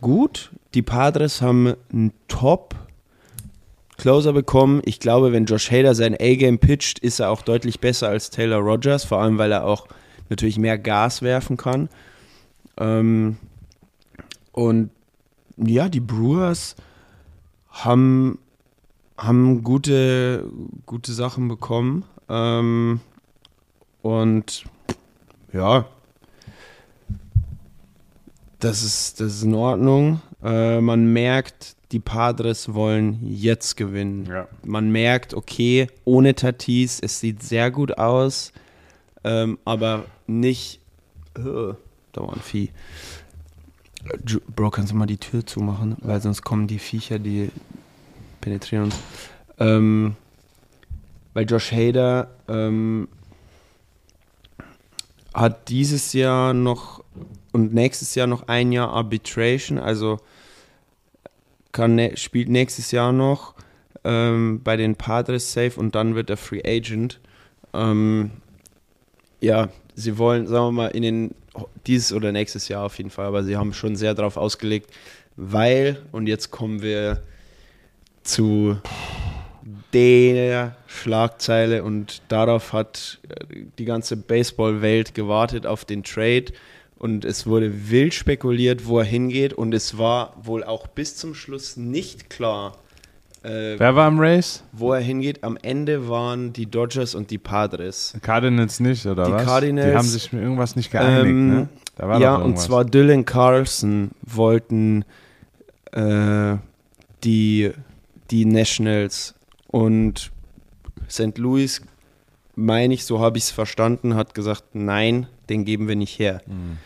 gut. Die Padres haben einen Top-Closer bekommen. Ich glaube, wenn Josh Hader sein A-Game pitcht, ist er auch deutlich besser als Taylor Rogers, vor allem weil er auch natürlich mehr Gas werfen kann. Ähm, und ja, die Brewers haben, haben gute, gute Sachen bekommen. Ähm, und ja, das ist, das ist in Ordnung. Äh, man merkt, die Padres wollen jetzt gewinnen. Ja. Man merkt, okay, ohne Tatis, es sieht sehr gut aus, ähm, aber nicht. Äh, da war ein Vieh. Bro, kannst du mal die Tür zumachen? Weil sonst kommen die Viecher, die penetrieren uns. Ähm, weil Josh Hader ähm, hat dieses Jahr noch und nächstes Jahr noch ein Jahr Arbitration, also kann, spielt nächstes Jahr noch ähm, bei den Padres safe und dann wird er Free Agent. Ähm, ja, sie wollen, sagen wir mal, in den dieses oder nächstes Jahr auf jeden Fall, aber sie haben schon sehr darauf ausgelegt, weil, und jetzt kommen wir zu der Schlagzeile und darauf hat äh, die ganze Baseball-Welt gewartet auf den Trade Und es wurde wild spekuliert, wo er hingeht. Und es war wohl auch bis zum Schluss nicht klar, äh, Wer war im Race? wo er hingeht. Am Ende waren die Dodgers und die Padres. Cardinals nicht, oder Die was? Cardinals, Die haben sich mit irgendwas nicht geeinigt, Ähm, ne? Ja, und zwar Dylan Carlson wollten äh, die, die Nationals und St. Louis, meine ich, so habe ich es verstanden, hat gesagt, nein, den geben wir nicht her. Also Hm.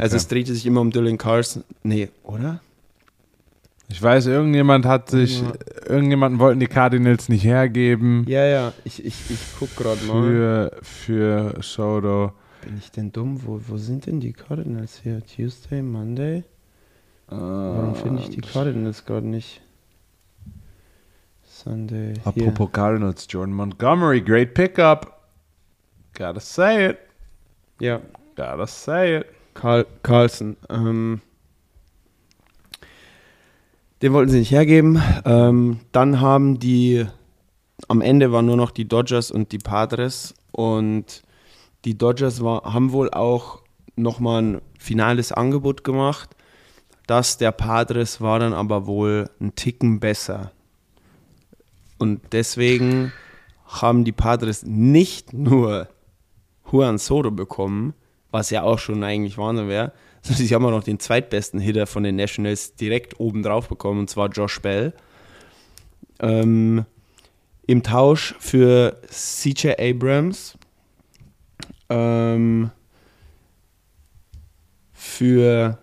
Okay. es drehte sich immer um Dylan Carlson. Nee, oder? Ich weiß, irgendjemand hat sich, Ja. irgendjemanden wollten die Cardinals nicht hergeben Ja, ja, ich, ich, ich guck gerade mal. für, für Soto. Bin ich denn dumm? Wo, wo sind denn die Cardinals hier? Tuesday, Monday? Warum finde ich die Cardinals gerade nicht? Sunday. Hier. Apropos Cardinals, Jordan Montgomery, great pickup. Gotta say it. Ja, Gotta say it. Carl, Carlson. Ähm, den wollten sie nicht hergeben. Ähm, dann haben die, am Ende waren nur noch die Dodgers und die Padres. Und die Dodgers war, haben wohl auch nochmal ein finales Angebot gemacht. Das der Padres war dann aber wohl ein Ticken besser. Und deswegen haben die Padres nicht nur Juan Soto bekommen, was ja auch schon eigentlich Wahnsinn wäre, sondern sie haben auch noch den zweitbesten Hitter von den Nationals direkt oben drauf bekommen, und zwar Josh Bell. Ähm, Im Tausch für CJ Abrams, ähm, für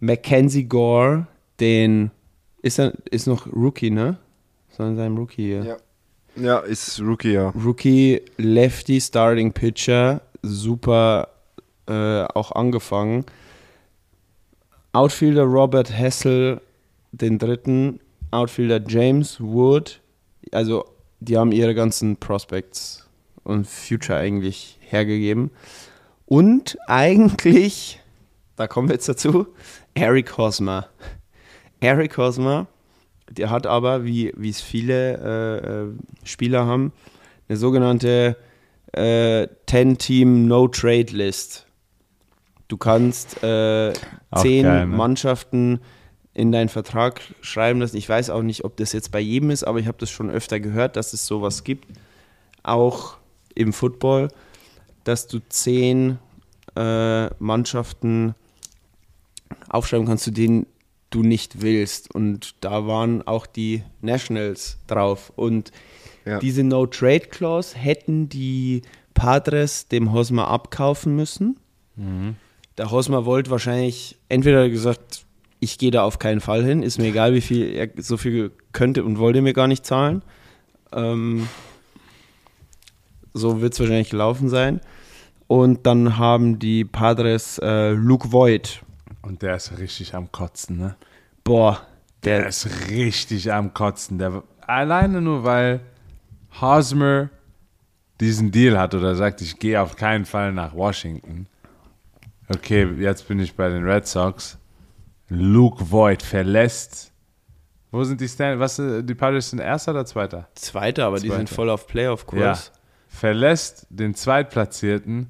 Mackenzie Gore, den ist er ist noch Rookie, ne? Sondern sein Rookie hier. Ja. Ja, ist Rookie, ja. Rookie Lefty Starting Pitcher, super äh, auch angefangen. Outfielder Robert Hessel, den dritten. Outfielder James Wood. Also, die haben ihre ganzen Prospects und Future eigentlich hergegeben. Und eigentlich, da kommen wir jetzt dazu, Eric Hosmer. Eric Hosmer, der hat aber, wie es viele äh, äh, Spieler haben, eine sogenannte äh, 10-Team No-Trade-List. Du kannst äh, zehn geil, ne? Mannschaften in deinen Vertrag schreiben lassen. Ich weiß auch nicht, ob das jetzt bei jedem ist, aber ich habe das schon öfter gehört, dass es sowas gibt. Auch im Football, dass du zehn äh, Mannschaften aufschreiben kannst, zu denen du nicht willst. Und da waren auch die Nationals drauf. Und Ja. diese No-Trade-Clause hätten die Padres dem Hosmer abkaufen müssen. Der Hosmer wollte wahrscheinlich entweder gesagt, ich gehe da auf keinen Fall hin, ist mir egal, wie viel er so viel könnte und wollte mir gar nicht zahlen. Ähm, so wird es wahrscheinlich gelaufen sein. Und dann haben die Padres äh, Luke Voigt. Und der ist richtig am Kotzen, ne? Boah, Der der, ist richtig am Kotzen. Der, alleine nur, weil Hosmer diesen Deal hat oder sagt, ich gehe auf keinen Fall nach Washington. Okay, jetzt bin ich bei den Red Sox. Luke Voigt verlässt. Wo sind die Stand? Was, äh, die Padres sind erster oder zweiter? Zweite, aber die Zweite. sind voll auf Ja. Playoff-Kurs. Verlässt den Zweitplatzierten,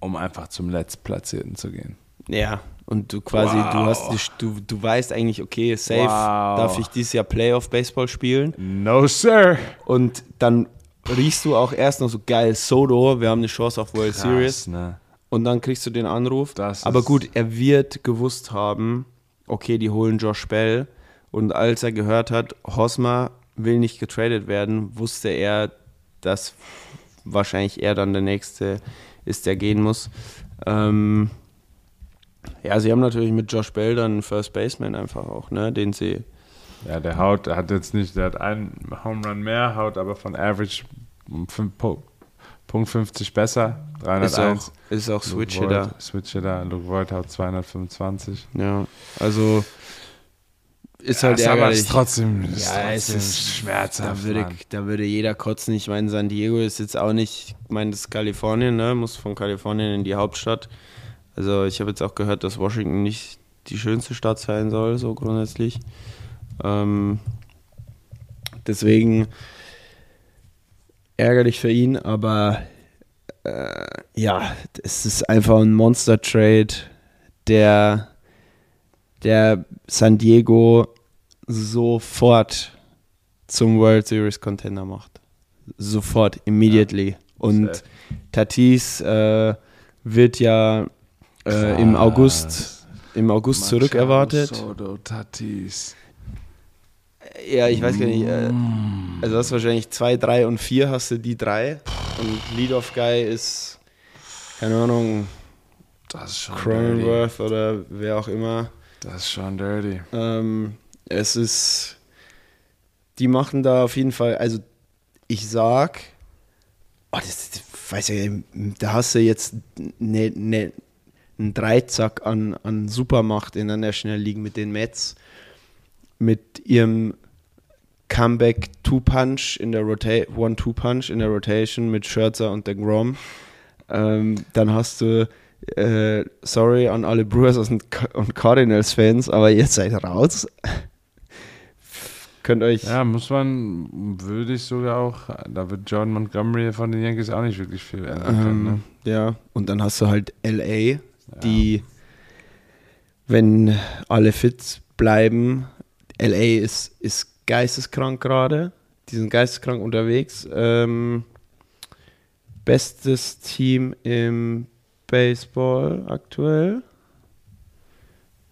um einfach zum Letztplatzierten zu gehen. Ja. Und du quasi, du Wow. hast die, du, du weißt eigentlich, okay, safe Wow. darf ich dieses Jahr Playoff-Baseball spielen. No, sir. Und dann riechst du auch erst noch so geil Soto, wir haben eine Chance auf World Krass, Series. ne? Und dann kriegst du den Anruf. Das Aber gut, er wird gewusst haben, okay, die holen Josh Bell. Und als er gehört hat, Hosmer will nicht getradet werden, wusste er, dass wahrscheinlich er dann der Nächste ist, der gehen muss. Ähm, ja, sie haben natürlich mit Josh Bell dann einen First Baseman einfach auch, ne, den sie Ja, der haut, der hat jetzt nicht, der hat einen Home Run mehr, haut aber von Average um fünf- Po- Punkt 50 besser. ist 301. auch, ist auch Switch da. Switch da. Luke Voigt haut 225. Ja, also ist halt Ja, ärgerlich. ist trotzdem, ist Ja, es ist schmerzhaft. Da würde, Mann. da würde jeder kotzen. Ich meine, San Diego ist jetzt auch nicht, ich meine, das ist Kalifornien, ne? muss von Kalifornien in die Hauptstadt. Also ich habe jetzt auch gehört, dass Washington nicht die schönste Stadt sein soll, so grundsätzlich. Ähm, deswegen ärgerlich für ihn, aber äh, ja, es ist einfach ein Monster-Trade, der, der San Diego sofort zum World Series Contender macht. Sofort, immediately. Und Safe. Tatis äh, wird ja äh, im. August, im August zurückerwartet. Soto Tatis. Ja, ich weiß gar nicht. Äh, also hast wahrscheinlich 2, 3 und 4 hast du die drei. Und Lead-Off Guy ist, keine Ahnung, Das ist schon dirty. Cronenworth oder wer auch immer. Das ist schon dirty. Ähm, es ist, die machen da auf jeden Fall, also ich sag, oh, das, das weiß ich, da hast du jetzt ne, ne, einen Dreizack an, an Supermacht in der National League mit den Mets, mit ihrem Comeback Two-Punch in der Rotation, One-Two-Punch in der Rotation mit Scherzer und der Grom. Ähm, dann hast du, äh, sorry an alle Brewers und Ca- und Cardinals-Fans, aber ihr seid raus. Könnt euch. Ja, muss man, würde ich sogar auch, da wird John Montgomery von den Yankees auch nicht wirklich viel ändern können. Ne? Ähm, Ja, und dann hast du halt LA, die, wenn alle fit bleiben, LA ist, ist geisteskrank gerade. Die sind geisteskrank unterwegs. Ähm, bestes Team im Baseball aktuell.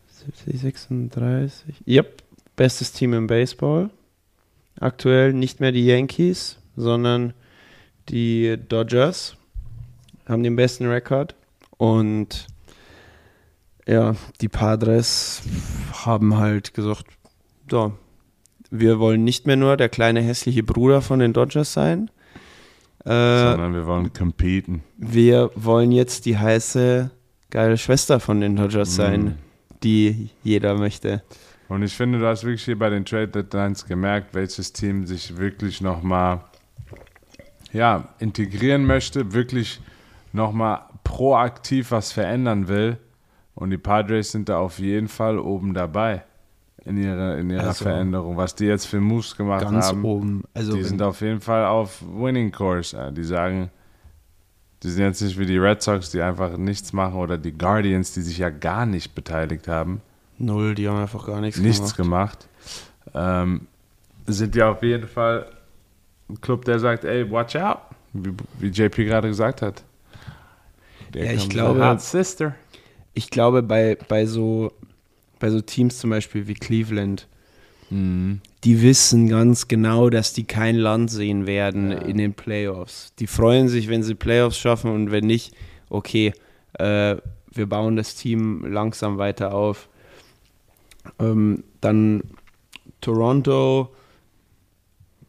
70, 36. Yep, bestes Team im Baseball. Aktuell nicht mehr die Yankees, sondern die Dodgers haben den besten Rekord und ja, die Padres haben halt gesagt, so, wir wollen nicht mehr nur der kleine hässliche Bruder von den Dodgers sein. Äh, Sondern wir wollen competen. wir wollen jetzt die heiße, geile Schwester von den Dodgers sein, die jeder möchte. Und ich finde, du hast wirklich hier bei den Trade Deadlines gemerkt, welches Team sich wirklich nochmal ja, integrieren möchte, wirklich nochmal proaktiv was verändern will. Und die Padres sind da auf jeden Fall oben dabei in ihrer, in ihrer Also, Veränderung. Was die jetzt für Moves gemacht Ganz haben, oben. Also die sind auf jeden Fall auf Winning Course. Die sagen, die sind jetzt nicht wie die Red Sox, die einfach nichts machen, oder die Guardians, die sich ja gar nicht beteiligt haben null, die haben einfach gar nichts, nichts gemacht. gemacht. Ähm, sind ja auf jeden Fall ein Club, der sagt, ey, watch out, wie, wie JP gerade gesagt hat. Der Ja, ich glaube- Sister. Ich glaube, bei, bei, so, bei so Teams zum Beispiel wie Cleveland, Mhm. die wissen ganz genau, dass die kein Land sehen werden in den Playoffs. Die freuen sich, wenn sie Playoffs schaffen und wenn nicht, okay, äh, wir bauen das Team langsam weiter auf. Ähm, dann Toronto,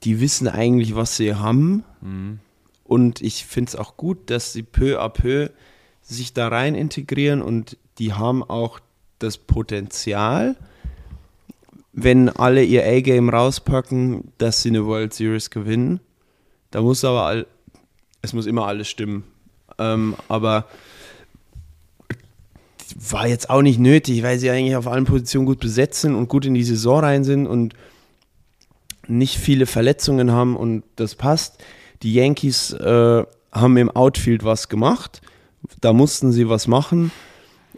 die wissen eigentlich, was sie haben. Mhm. Und ich finde es auch gut, dass sie peu à peu sich da rein integrieren und die haben auch das Potenzial, wenn alle ihr A-Game rauspacken, dass sie eine World Series gewinnen. Da muss aber all, es muss immer alles stimmen. Ähm, aber war jetzt auch nicht nötig, weil sie eigentlich auf allen Positionen gut besetzen und gut in die Saison rein sind und nicht viele Verletzungen haben und das passt. Die Yankees äh, haben im Outfield was gemacht. Da mussten sie was machen,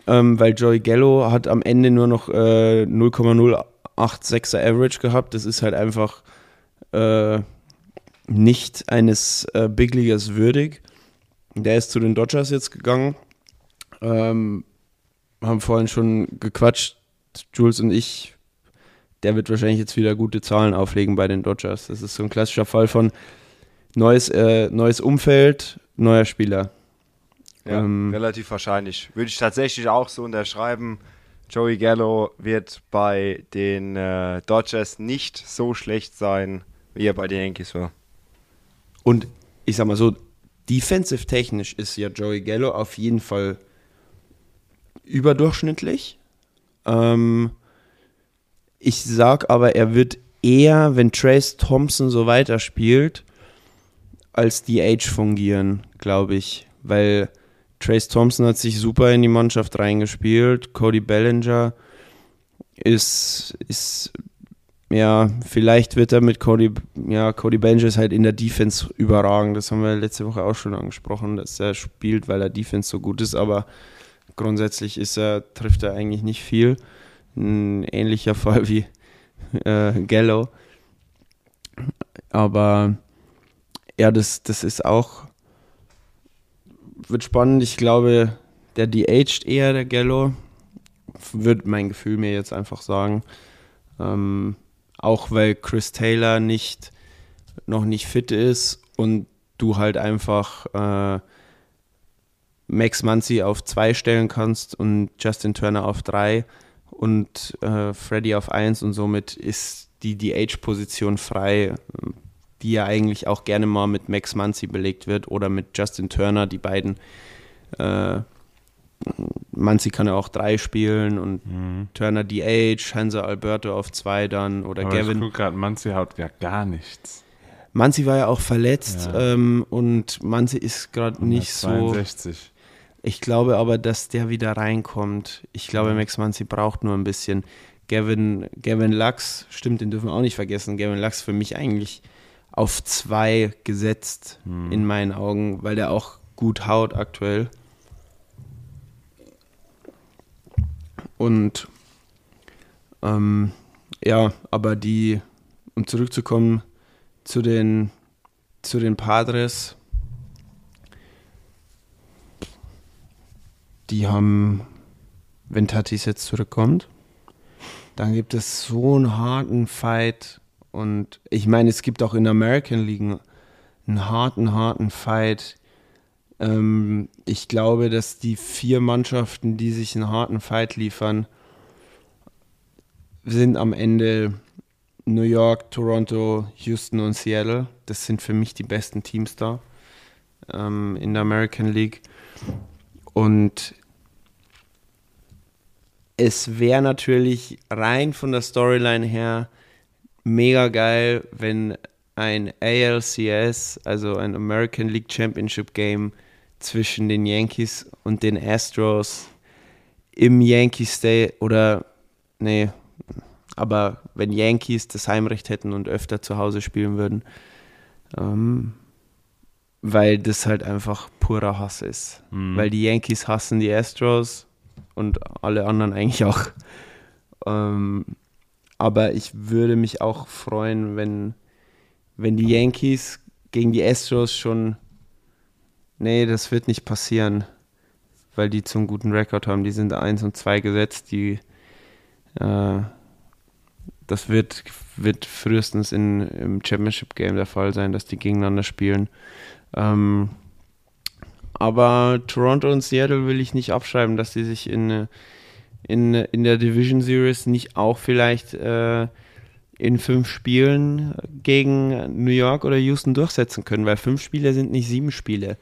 ähm, weil Joey Gallo hat am Ende nur noch äh, 0,086er Average gehabt. Das ist halt einfach äh, nicht eines äh, Big Leaguers würdig. Der ist zu den Dodgers jetzt gegangen. Ähm, haben vorhin schon gequatscht, Jules und ich. Der wird wahrscheinlich jetzt wieder gute Zahlen auflegen bei den Dodgers. Das ist so ein klassischer Fall von neues, äh, neues Umfeld, neuer Spieler. Ja, Ähm, relativ wahrscheinlich. Würde ich tatsächlich auch so unterschreiben. Joey Gallo wird bei den äh, Dodgers nicht so schlecht sein, wie er bei den Yankees war. Und ich sag mal so, defensive technisch ist ja Joey Gallo auf jeden Fall überdurchschnittlich. Ähm, ich sag aber, er wird eher, wenn Trace Thompson so weiterspielt, als DH fungieren, glaube ich. Weil Trace Thompson hat sich super in die Mannschaft reingespielt. Cody Bellinger ist, ist ja, vielleicht wird er mit Cody, ja, Cody Benjes halt in der Defense überragend. Das haben wir letzte Woche auch schon angesprochen, dass er spielt, weil er Defense so gut ist, aber grundsätzlich ist er, trifft er eigentlich nicht viel. Ein ähnlicher Fall wie äh, Gallo. Aber ja, das, das ist auch, wird spannend. Ich glaube, der de-aged eher, der Gallo, wird mein Gefühl mir jetzt einfach sagen. Ähm, auch weil Chris Taylor nicht noch nicht fit ist und du halt einfach äh, Max Muncy auf zwei stellen kannst und Justin Turner auf drei und äh, Freddy auf eins und somit ist die DH-Position frei, die ja eigentlich auch gerne mal mit Max Muncy belegt wird oder mit Justin Turner, die beiden äh, Manzi kann ja auch drei spielen und mhm. Turner DH, Hansa Alberto auf zwei dann oder Aber Gavin. Ich guck grad, Manzi haut ja gar nichts. Manzi war ja auch verletzt ja. Ähm, und Manzi ist gerade nicht 62. so. Ich glaube aber, dass der wieder reinkommt. Ich glaube. Max Manzi braucht nur ein bisschen. Gavin, Gavin Lux, stimmt, den dürfen wir auch nicht vergessen. Gavin Lux für mich eigentlich auf zwei gesetzt mhm. in meinen Augen, weil der auch gut haut aktuell. Und ähm, ja, aber die, um zurückzukommen zu den, zu den Padres, die haben, wenn Tatis jetzt zurückkommt, dann gibt es so einen harten Fight. Und ich meine, es gibt auch in der American League einen harten, harten Fight ähm, ich glaube, dass die vier Mannschaften, die sich einen harten Fight liefern, sind am Ende New York, Toronto, Houston und Seattle. Das sind für mich die besten Teams da ähm, in der American League. Und es wäre natürlich rein von der Storyline her mega geil, wenn ein ALCS, also ein American League Championship Game, zwischen den Yankees und den Astros im Yankee State oder nee, aber wenn Yankees das Heimrecht hätten und öfter zu Hause spielen würden, ähm, weil das halt einfach purer Hass ist. Mhm. Weil die Yankees hassen die Astros und alle anderen eigentlich auch. Ähm, aber ich würde mich auch freuen, wenn, wenn die Yankees gegen die Astros schon Nee, das wird nicht passieren, weil die zum guten Rekord haben. Die sind 1 und 2 gesetzt. Die, äh, das wird, wird frühestens in, im Championship Game der Fall sein, dass die gegeneinander spielen. Ähm, aber Toronto und Seattle will ich nicht abschreiben, dass die sich in, in, in der Division Series nicht auch vielleicht äh, in fünf Spielen gegen New York oder Houston durchsetzen können, weil fünf Spiele sind nicht sieben Spiele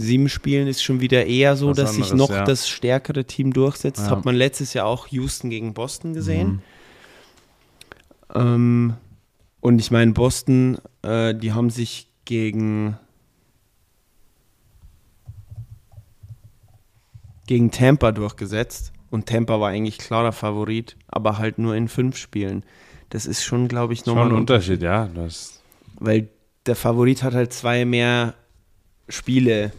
sieben Spielen ist schon wieder eher so, Was dass anderes, sich noch ja. das stärkere Team durchsetzt. Ja. Hat man letztes Jahr auch Houston gegen Boston gesehen. Mhm. Ähm, und ich meine, Boston, äh, die haben sich gegen gegen Tampa durchgesetzt und Tampa war eigentlich klarer Favorit, aber halt nur in fünf Spielen. Das ist schon, glaube ich, nochmal ein Unterschied, ja. Das weil der Favorit hat halt zwei mehr Spiele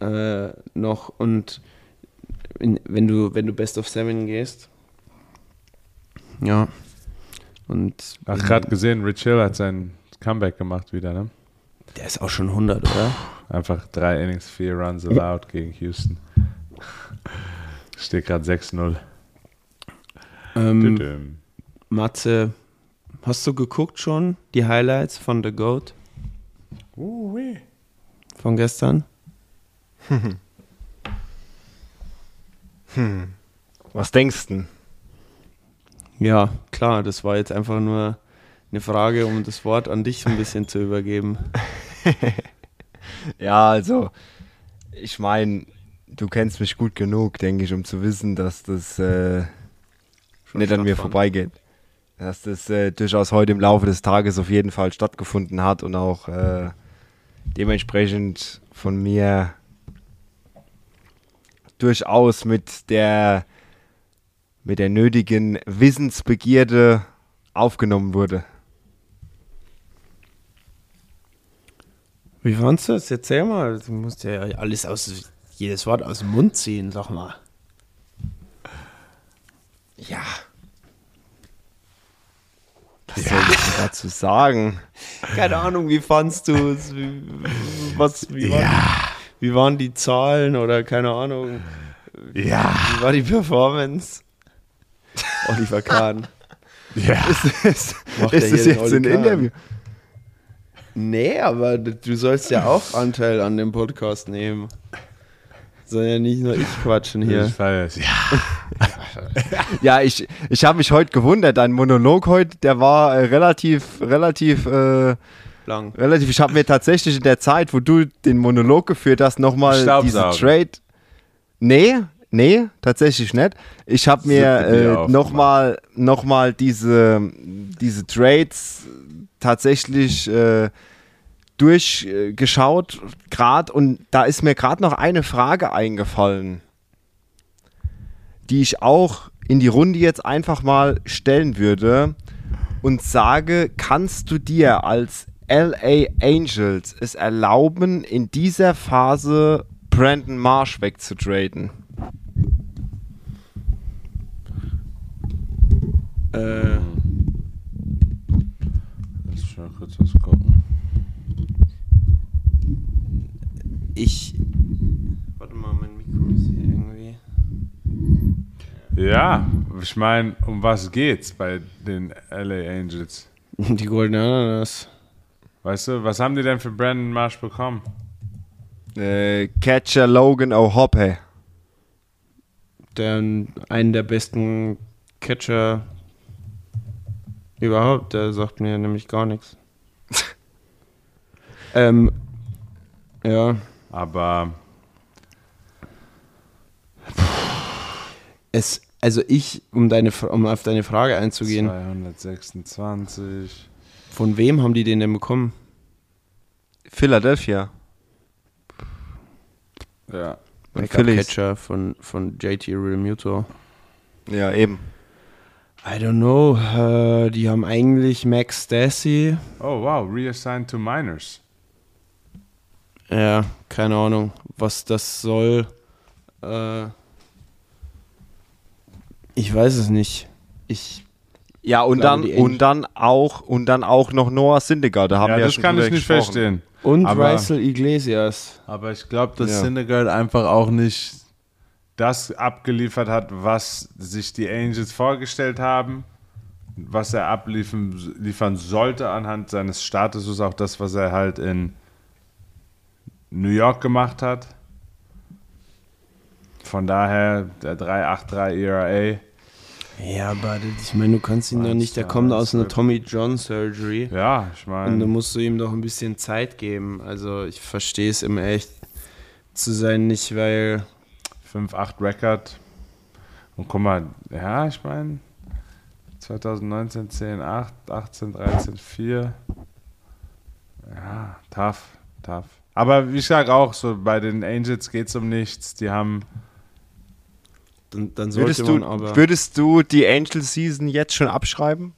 äh, noch und in, wenn du wenn du Best of Seven gehst, ja. Und Ach, gerade gesehen, Rich Hill hat sein Comeback gemacht wieder, ne? Der ist auch schon 100, oder? Einfach drei Innings, vier Runs allowed gegen Houston. Steht gerade 6-0. Ähm, Matze, hast du geguckt schon die Highlights von The Goat? Weh. Von gestern? hm. Was denkst du? Ja, klar, das war jetzt einfach nur eine Frage, um das Wort an dich ein bisschen zu übergeben. ja, also, ich meine, du kennst mich gut genug, denke ich, um zu wissen, dass das äh, nicht an mir vorbeigeht. Dass das äh, durchaus heute im Laufe des Tages auf jeden Fall stattgefunden hat und auch äh, dementsprechend von mir durchaus mit der, mit der nötigen Wissensbegierde aufgenommen wurde. Wie fandst du das? Erzähl mal. Du musst ja alles aus, jedes Wort aus dem Mund ziehen, sag mal. Ja. Was soll ich denn dazu sagen? Keine Ahnung, wie fandst du es? Wie, was, wie, waren, wie waren die Zahlen oder keine Ahnung? Ja. Wie war die Performance? Oliver Kahn. Ja. Ist, ist, Macht ist das hier jetzt ein? Interview? Nee, aber du sollst ja auch Anteil an dem Podcast nehmen. Soll ja nicht nur ich quatschen Ich hier. feier's. Ja. Ja, ich, ich habe mich heute gewundert. Dein Monolog heute, der war äh, relativ, relativ, äh, Lang. relativ. Ich habe mir tatsächlich in der Zeit, wo du den Monolog geführt hast, nochmal diese. Trade. Nee, nee, tatsächlich nicht. Ich habe mir äh, nochmal noch mal diese, diese Trades tatsächlich äh, durchgeschaut, gerade. Und da ist mir gerade noch eine Frage eingefallen, die ich auch in die Runde jetzt einfach mal stellen würde und sage, kannst du dir als LA Angels es erlauben, in dieser Phase Brandon Marsh wegzutraden? Äh, Lass mich mal kurz was gucken. Ich. Warte mal, mein Mikro ist hier irgendwie. Ja, ich meine, um was geht's bei den LA Angels? Die goldene Ananas. Weißt du, was haben die denn für Brandon Marsh bekommen? Äh, Catcher Logan O'Hoppe. Der einen der besten Catcher überhaupt. Der sagt mir nämlich gar nichts. ähm, ja. Aber Es, also ich, um, deine, Fra- um auf deine Frage einzugehen, 226. von wem haben die den denn bekommen? Philadelphia. Ja. Backup-Catcher von, von JT Realmuto. Ja, eben. I don't know. Äh, die haben eigentlich Max Stassi. Oh wow, reassigned to Miners. Ja, keine Ahnung, was das soll. Äh, ich weiß es nicht. Ich Ja, und dann, und dann auch und dann auch noch Noah Syndergaard. Da haben Ja, wir ja das schon kann ich nicht gesprochen. verstehen. und Aber- Rysel Iglesias. Aber ich glaube, dass Ja. Syndergaard einfach auch nicht das abgeliefert hat, was sich die Angels vorgestellt haben, was er abliefern liefern sollte anhand seines Statuses, auch das, was er halt in New York gemacht hat. Von daher der 383 ERA. Ja, aber ich meine, du kannst ihn doch nicht. Der kommt aus einer Tommy John Surgery. Ja, ich Und da meine, musst du ihm doch ein bisschen Zeit geben. Also ich verstehe es immer echt zu sein, nicht weil 5-8 Record. Und guck mal, ja, ich meine, 2019 10, 8, 18, 13, 4. Ja, tough, tough. Aber wie ich sage auch, so bei den Angels geht es um nichts. Die haben, dann, dann sollte Würdest man du, aber. würdest du die Angel Season jetzt schon abschreiben?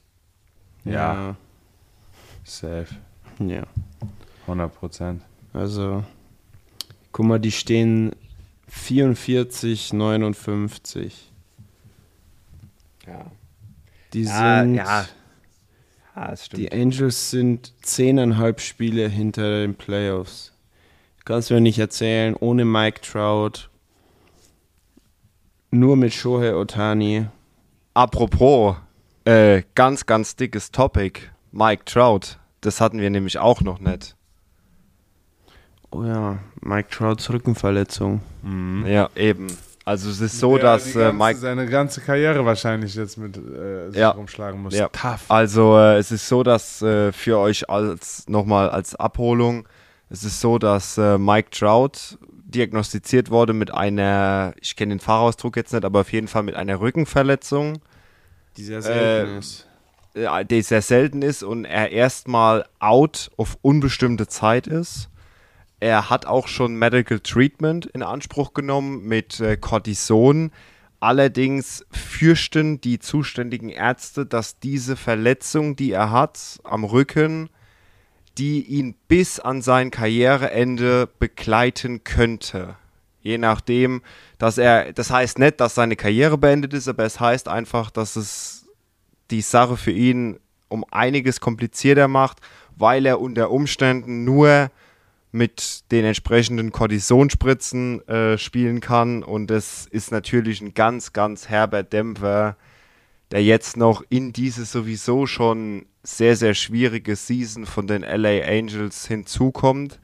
ja, safe, ja. 100 Prozent. Also, guck mal, die stehen 44, 59. Ja. Die Ja, sind. ja. Ja, das Die Angels sind zehneinhalb Spiele hinter den Playoffs. Kannst du mir nicht erzählen, ohne Mike Trout. Nur mit Shohei Otani. Apropos, äh, ganz, ganz dickes Topic. Mike Trout. Das hatten wir nämlich auch noch nicht. Oh ja, Mike Trouts Rückenverletzung. Ja, eben. Also es ist so, Der dass äh, ganze, Mike seine ganze Karriere wahrscheinlich jetzt mit äh, sich Ja. rumschlagen muss. Ja. Tough. Also äh, es ist so, dass äh, für euch als nochmal als Abholung, es ist so, dass äh, Mike Trout diagnostiziert wurde mit einer, ich kenne den Fachausdruck jetzt nicht, aber auf jeden Fall mit einer Rückenverletzung, Die sehr selten äh, die sehr selten ist und er erstmal out auf unbestimmte Zeit ist. Er hat auch schon Medical Treatment in Anspruch genommen mit äh, Cortison, Allerdings fürchten die zuständigen Ärzte, dass diese Verletzung, die er hat am Rücken, die ihn bis an sein Karriereende begleiten könnte. Je nachdem, dass er, das heißt nicht, dass seine Karriere beendet ist, aber es heißt einfach, dass es die Sache für ihn um einiges komplizierter macht, weil er unter Umständen nur mit den entsprechenden Kortisonspritzen äh, spielen kann. Und das ist natürlich ein ganz, ganz herber Dämpfer, der jetzt noch in diese sowieso schon sehr, sehr schwierige Season von den LA Angels hinzukommt.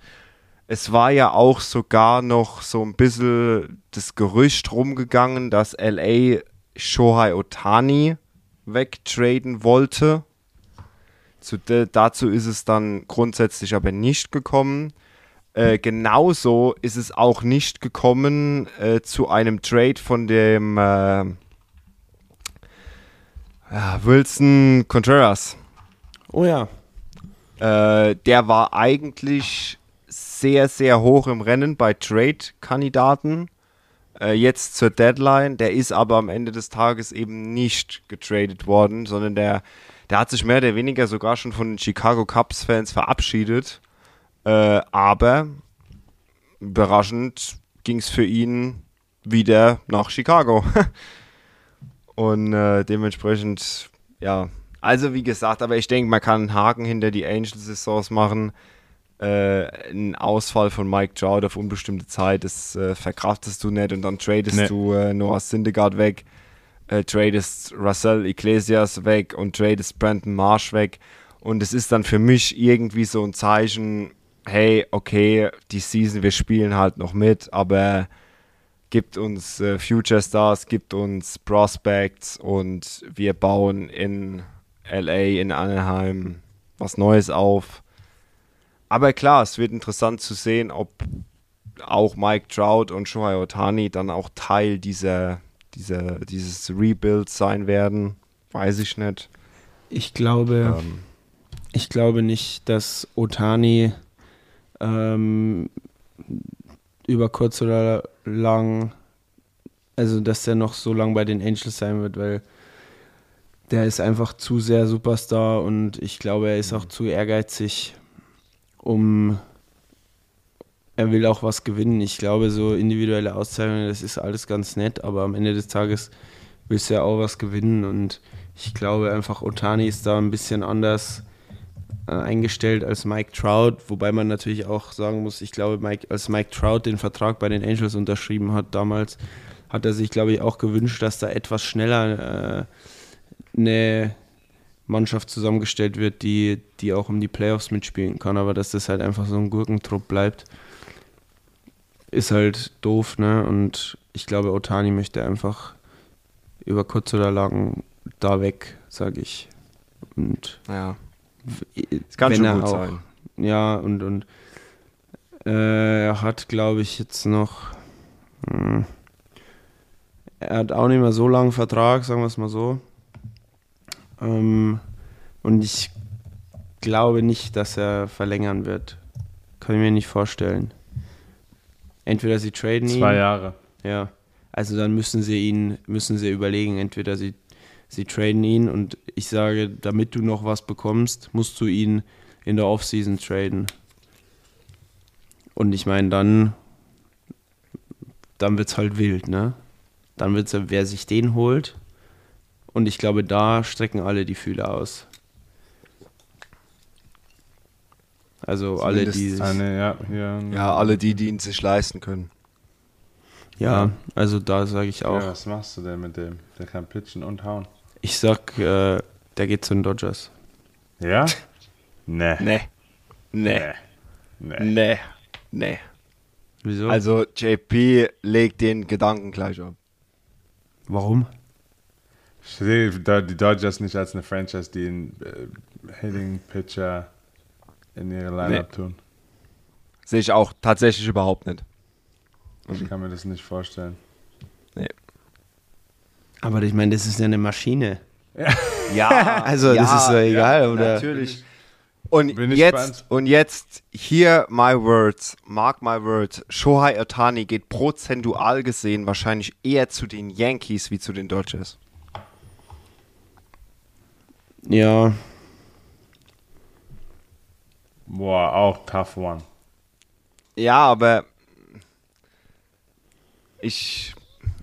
Es war ja auch sogar noch so ein bisschen das Gerücht rumgegangen, dass LA Shohei Otani wegtraden wollte. Zu dazu ist es dann grundsätzlich aber nicht gekommen. Äh, genauso ist es auch nicht gekommen äh, zu einem Trade von dem äh, Wilson Contreras. Oh ja. Äh, der war eigentlich sehr, sehr hoch im Rennen bei Trade-Kandidaten. Äh, jetzt zur Deadline. Der ist aber am Ende des Tages eben nicht getradet worden, sondern der, der hat sich mehr oder weniger sogar schon von den Chicago Cubs-Fans verabschiedet. Äh, aber überraschend ging es für ihn wieder nach Chicago. Und äh, dementsprechend, ja, also wie gesagt, aber ich denke, man kann einen Haken hinter die Angels-Saisons machen. Äh, ein Ausfall von Mike Trout auf unbestimmte Zeit, das äh, verkraftest du nicht und dann tradest Nee. du äh, Noah Syndergaard weg, äh, tradest Russell Iglesias weg und tradest Brandon Marsh weg. Und es ist dann für mich irgendwie so ein Zeichen, hey, okay, die Season, wir spielen halt noch mit, aber gibt uns äh, Future Stars, gibt uns Prospects und wir bauen in LA, in Anaheim was Neues auf. Aber klar, es wird interessant zu sehen, ob auch Mike Trout und Shohei Otani dann auch Teil dieser, dieser, dieses Rebuilds sein werden. Weiß ich nicht. Ich glaube, Ähm, ich glaube nicht, dass Otani ähm, über kurz oder lang, also dass der noch so lang bei den Angels sein wird, weil der ist einfach zu sehr Superstar und ich glaube, er ist auch zu ehrgeizig, um er will auch was gewinnen. Ich glaube, so individuelle Auszeichnungen, das ist alles ganz nett, aber am Ende des Tages willst du ja auch was gewinnen und ich glaube einfach, Otani ist da ein bisschen anders eingestellt als Mike Trout, wobei man natürlich auch sagen muss, ich glaube, Mike, als Mike Trout den Vertrag bei den Angels unterschrieben hat damals, hat er sich, glaube ich, auch gewünscht, dass da etwas schneller äh, eine Mannschaft zusammengestellt wird, die, die auch um die Playoffs mitspielen kann, aber dass das halt einfach so ein Gurkentrupp bleibt, ist halt doof, ne? Und ich glaube, Otani möchte einfach über kurz oder lang da weg, sage ich. Und ja, es kann schon gut sein. Ja, und, und äh, er hat, glaube ich, jetzt noch. Hm, er hat auch nicht mehr so langen Vertrag, sagen wir es mal so. Ähm, und ich glaube nicht, dass er verlängern wird. Kann ich mir nicht vorstellen. Entweder sie traden ihn. Zwei Jahre. Ja. Also dann müssen sie ihn, müssen sie überlegen, entweder sie, sie traden ihn und ich sage, damit du noch was bekommst, musst du ihn in der Offseason traden. Und ich meine, dann, dann wird es halt wild, ne? Dann wird es, wer sich den holt. Und ich glaube, da strecken alle die Fühler aus. Also alle, die. Zumindest Eine, ja, hier. Ja, alle die, die ihn sich leisten können. Ja, also da sage ich auch. Ja, was machst du denn mit dem? Der kann pitchen und hauen. Ich sag, äh, der geht zu den Dodgers. Ja? Nee. Nee. Nee. Nee. Nee. Nee. Wieso? Also JP legt den Gedanken gleich ab. warum? Ich sehe die Dodgers nicht als eine Franchise, die einen äh, Hitting Pitcher in ihre Lineup tun. Sehe ich auch tatsächlich überhaupt nicht. Ich kann mir das nicht vorstellen. Aber ich meine, das ist ja eine Maschine. Ja, Also, das ist ja egal, oder? Natürlich. Und Bin ich jetzt, gespannt. und jetzt, hear my words, mark my words. Shohei Otani geht prozentual gesehen wahrscheinlich eher zu den Yankees wie zu den Dodgers. Ja, Boah, auch tough one. Ja, aber ich,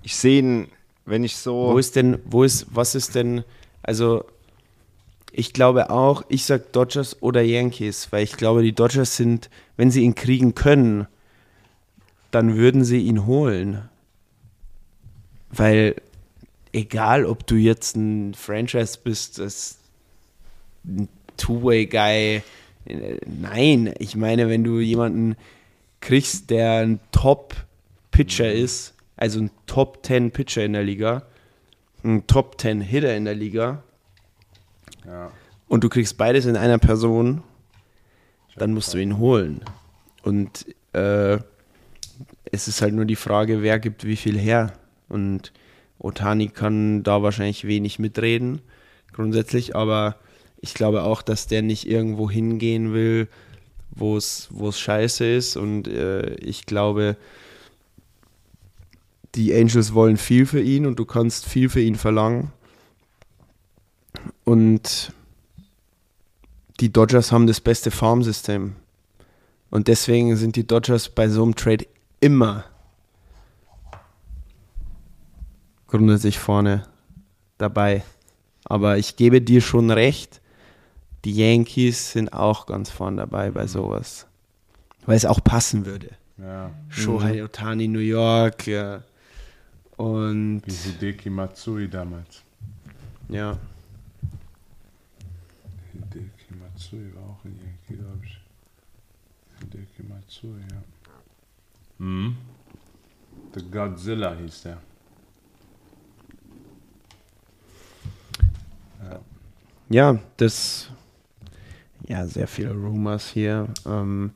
ich sehe ihn, wenn ich so. Wo ist denn, wo ist, was ist denn, also ich glaube auch, ich sag Dodgers oder Yankees, weil ich glaube, die Dodgers sind, wenn sie ihn kriegen können, dann würden sie ihn holen. Weil egal, ob du jetzt ein Franchise bist, das ein Two-Way-Guy, nein, ich meine, wenn du jemanden kriegst, der ein Top-Pitcher ist, also ein Top-10-Pitcher in der Liga, ein Top-10-Hitter in der Liga, Ja. und du kriegst beides in einer Person, dann musst du ihn holen. Und äh, es ist halt nur die Frage, wer gibt wie viel her. Und Otani kann da wahrscheinlich wenig mitreden, grundsätzlich, aber ich glaube auch, dass der nicht irgendwo hingehen will, wo es wo es scheiße ist. Und äh, ich glaube, die Angels wollen viel für ihn und du kannst viel für ihn verlangen. Und die Dodgers haben das beste Farmsystem. Und deswegen sind die Dodgers bei so einem Trade immer grundsätzlich vorne dabei. Aber ich gebe dir schon recht, die Yankees sind auch ganz vorne dabei bei sowas. Weil es auch passen würde. Ja. Shohei Otani, New York, ja. Und Wie Hideki Matsui damals. ja. Hideki Matsui war auch ein Yankee, glaube ich. Hideki Matsui, ja. Mhm. The Godzilla hieß der. Ja, das. Ja, sehr viele Rumors hier. Ähm,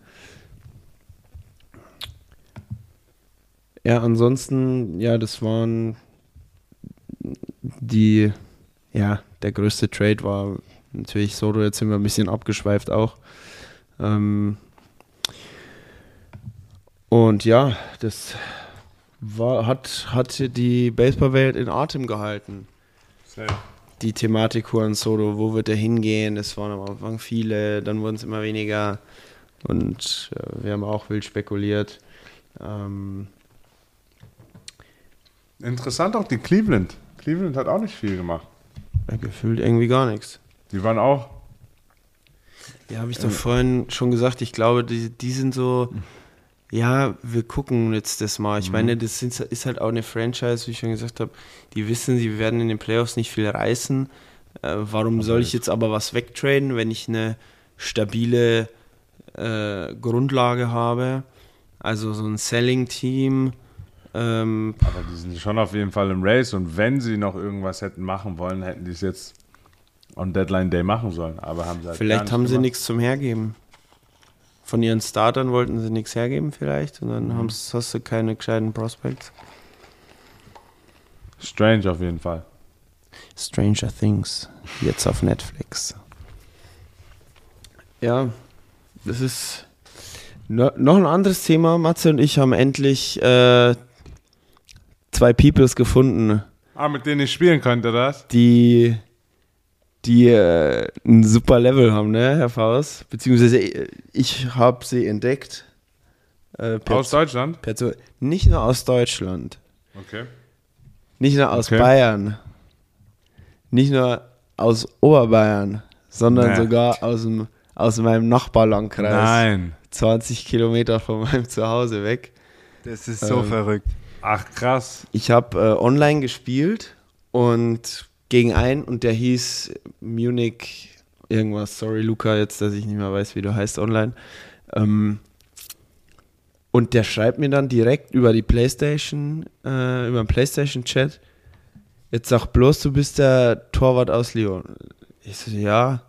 ja, ansonsten, ja, das waren die. Ja, der größte Trade war natürlich Soto. Jetzt sind wir ein bisschen abgeschweift auch. Ähm, und ja, das war, hat, hat die Baseballwelt in Atem gehalten Safe. die Thematik Juan Soto, wo wird er hingehen? Es waren am Anfang viele, dann wurden es immer weniger und äh, wir haben auch wild spekuliert. Ähm, Interessant auch die Cleveland. Cleveland hat auch nicht viel gemacht. ja, gefühlt irgendwie gar nichts. Die waren auch. Ja, habe ich doch vorhin schon gesagt, ich glaube, die, die sind so, ja, wir gucken jetzt das mal. Ich meine, das sind, ist halt auch eine Franchise, wie ich schon gesagt habe, die wissen, sie werden in den Playoffs nicht viel reißen. Äh, warum soll ich jetzt aber was wegtraden, wenn ich eine stabile äh, Grundlage habe? Also so ein Selling-Team. Ähm, Aber die sind schon auf jeden Fall im Race und wenn sie noch irgendwas hätten machen wollen, hätten die es jetzt on Deadline Day machen sollen. Aber haben sie halt vielleicht haben sie nichts zum Hergeben. Von ihren Startern wollten sie nichts hergeben vielleicht und dann haben's- hast du keine gescheiten Prospects. Strange auf jeden Fall. Stranger Things, jetzt auf Netflix. Ja, das ist no, noch ein anderes Thema. Matze und ich haben endlich äh, zwei Peoples gefunden, Ah, mit denen ich spielen könnte, das? die, die äh, ein super Level haben, ne, Herr Faust? Beziehungsweise äh, ich habe sie entdeckt. Äh, per, Aus Deutschland? nicht nur aus Deutschland, Okay. nicht nur aus Okay. Bayern, nicht nur aus Oberbayern, sondern Nee. sogar aus, dem, aus meinem Nachbarlandkreis. Nein. 20 Kilometer von meinem Zuhause weg. Das ist so Ähm, verrückt. Ach, krass. Ich habe äh, online gespielt und gegen einen und der hieß Munich irgendwas. Sorry, Luca, jetzt, dass ich nicht mehr weiß, wie du heißt online. Ähm, und der schreibt mir dann direkt über die Playstation, äh, über den Playstation-Chat, jetzt sag bloß, du bist der Torwart aus Lyon. Ich so, ja.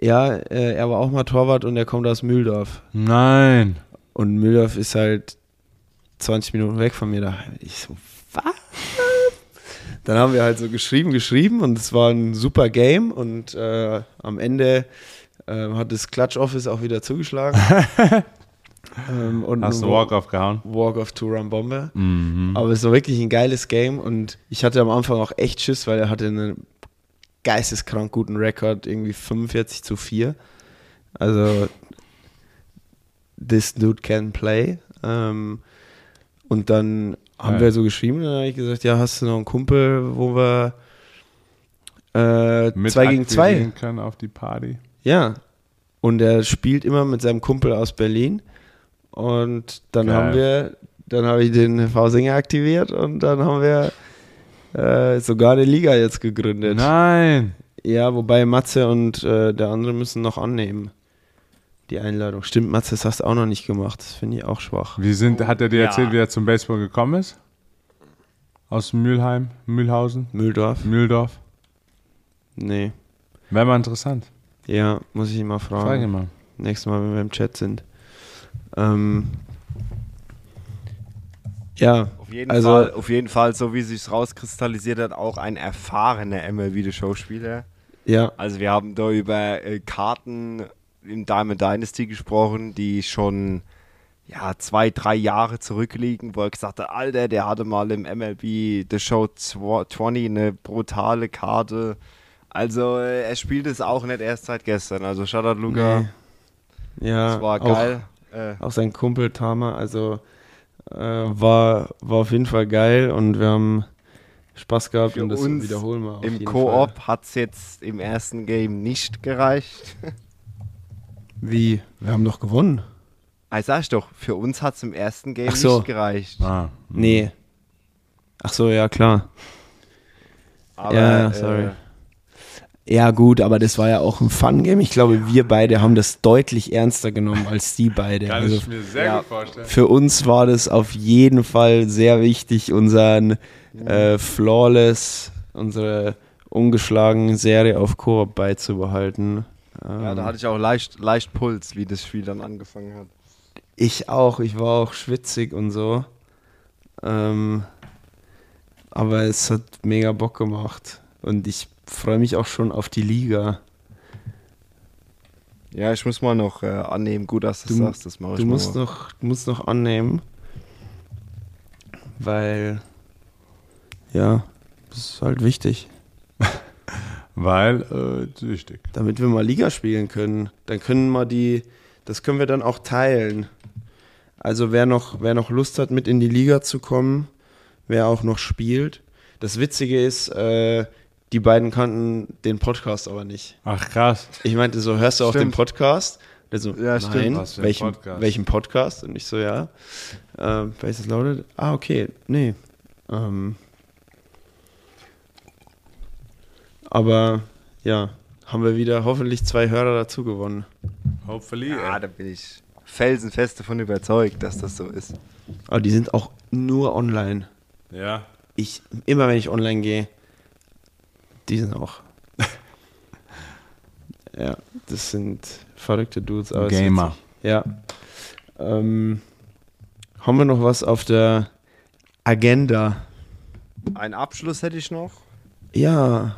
Ja, äh, er war auch mal Torwart und er kommt aus Mühldorf. Nein. Und Mühldorf ist halt 20 Minuten weg von mir da. Ich so, was? Dann haben wir halt so geschrieben, geschrieben und es war ein super Game und äh, am Ende Ähm, hat das Clutch Office auch wieder zugeschlagen. ähm, und Hast du Walk-Off gehauen? Walk of Two Run Bombe. Mhm. Aber es war wirklich ein geiles Game und ich hatte am Anfang auch echt Schiss, weil er hatte einen geisteskrank guten Rekord, irgendwie 45 zu 4. Also, this dude can play. Ähm, und dann haben Geil. wir so geschrieben, und dann habe ich gesagt, ja, hast du noch einen Kumpel, wo wir äh, zwei gegen zwei können auf die Party. ja. Und er spielt immer mit seinem Kumpel aus Berlin. Und dann Geil. haben wir, dann habe ich den V-Singer aktiviert und dann haben wir äh, sogar eine Liga jetzt gegründet. Nein! Ja, wobei Matze und äh, der andere müssen noch annehmen. Die Einladung. Stimmt, Matze, das hast du auch noch nicht gemacht. Das finde ich auch schwach. Wie sind, hat er dir Ja. erzählt, wie er zum Baseball gekommen ist? Aus Mülheim, Mühlhausen, Mühldorf? Mühldorf? Nee. Wäre mal interessant. Ja, muss ich ihn mal fragen. Frage mal. Nächstes Mal, wenn wir im Chat sind. Ähm, ja, Auf jeden, Also- Fall, auf jeden Fall, so wie sich rauskristallisiert hat, auch ein erfahrener MLB-Showspieler. ja, Also wir haben da über äh, Karten in Diamond Dynasty gesprochen, die schon ja, zwei, drei Jahre zurückliegen, wo er gesagt hat, Alter, der hatte mal im MLB The Show 20 eine brutale Karte. Also äh, er spielt es auch nicht erst seit gestern. Also Shoutout Luca, nee. ja, das war auch, geil. Äh, Auch sein Kumpel Tama, also äh, war, war auf jeden Fall geil und wir haben Spaß gehabt und das wiederholen wir auf Im Koop hat es jetzt im ersten Game nicht gereicht. Wie? Wir haben doch gewonnen. Ah, sag ich doch, für uns hat es im ersten Game Ach so. nicht gereicht. Ah. Nee. Ach so, ja, klar. Aber, Ja, äh, sorry. Ja, gut, aber das war ja auch ein Fun-Game. Ich glaube, wir beide haben das deutlich ernster genommen als die beide. Kann Also ich mir sehr ja. gut vorstellen. für uns war das auf jeden Fall sehr wichtig, unseren äh, Flawless, unsere ungeschlagene Serie auf Koop beizubehalten. Ja, da hatte ich auch leicht, leicht Puls, wie das Spiel dann angefangen hat. Ich auch, ich war auch schwitzig und so. Ähm, aber es hat mega Bock gemacht. Und ich freue mich auch schon auf die Liga. Ja, ich muss mal noch äh, annehmen. Gut, dass du Du- sagst, das mache ich Du mal. musst noch, du musst noch annehmen. Weil, ja, das ist halt wichtig. Weil, äh, ist wichtig. Damit wir mal Liga spielen können. Dann können wir die, das können wir dann auch teilen. Also wer noch, wer noch Lust hat, mit in die Liga zu kommen, wer auch noch spielt. Das Witzige ist, äh, die beiden kannten den Podcast aber nicht. Ach, krass. Ich meinte so, hörst du auch den. Podcast? Der so, Ja, stimmt. nein, welchen Podcast? welchen Podcast? Und ich so, ja. Ähm, Bases Loaded? Ah, okay, nee. Ähm, aber ja, haben wir wieder hoffentlich zwei Hörer dazu gewonnen. Hopefully. Ja, ey. da bin ich felsenfest davon überzeugt, dass das so ist. Aber die sind auch nur online. Ja. Ich, immer wenn ich online gehe, die sind auch. ja, das sind verrückte Dudes. aber Gamer. Ja. Ähm, haben wir noch was auf der Agenda? Ein Abschluss hätte ich noch. Ja,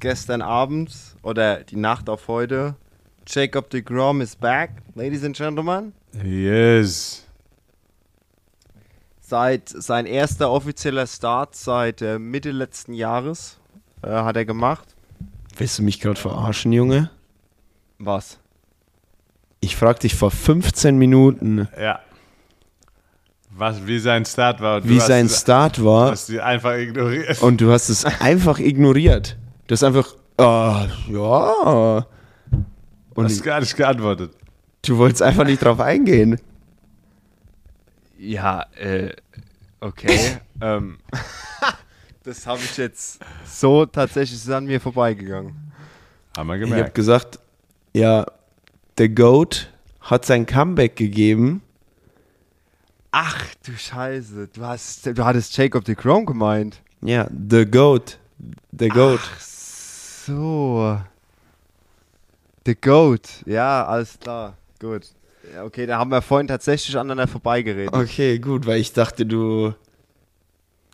Gestern Abend oder die Nacht auf heute. Jacob de Grom is back, ladies and gentlemen. Yes. Seit sein erster offizieller Start seit äh, Mitte letzten Jahres äh, hat er gemacht. willst du mich gerade verarschen, Junge? Was? Ich frag dich vor 15 Minuten, Ja. Was, wie sein Start war. wie hast sein es- Start war Hast du einfach ignoriert. und du hast es einfach ignoriert. Du hast einfach, ah, ja. Und hast gar nicht geantwortet. du wolltest einfach nicht drauf eingehen. Ja, äh, okay. ähm, das habe ich jetzt so tatsächlich ist an mir vorbeigegangen. Haben wir Ich habe gemerkt. gesagt, ja, der Goat hat sein Comeback gegeben. Ach du Scheiße, du hast, du hattest Jacob de Grom gemeint. Ja, the Goat. The Goat. Ach so. The Goat. Ja, alles klar. Gut. Ja, okay, da haben wir vorhin tatsächlich aneinander vorbeigeredet. Okay, gut, weil ich dachte, du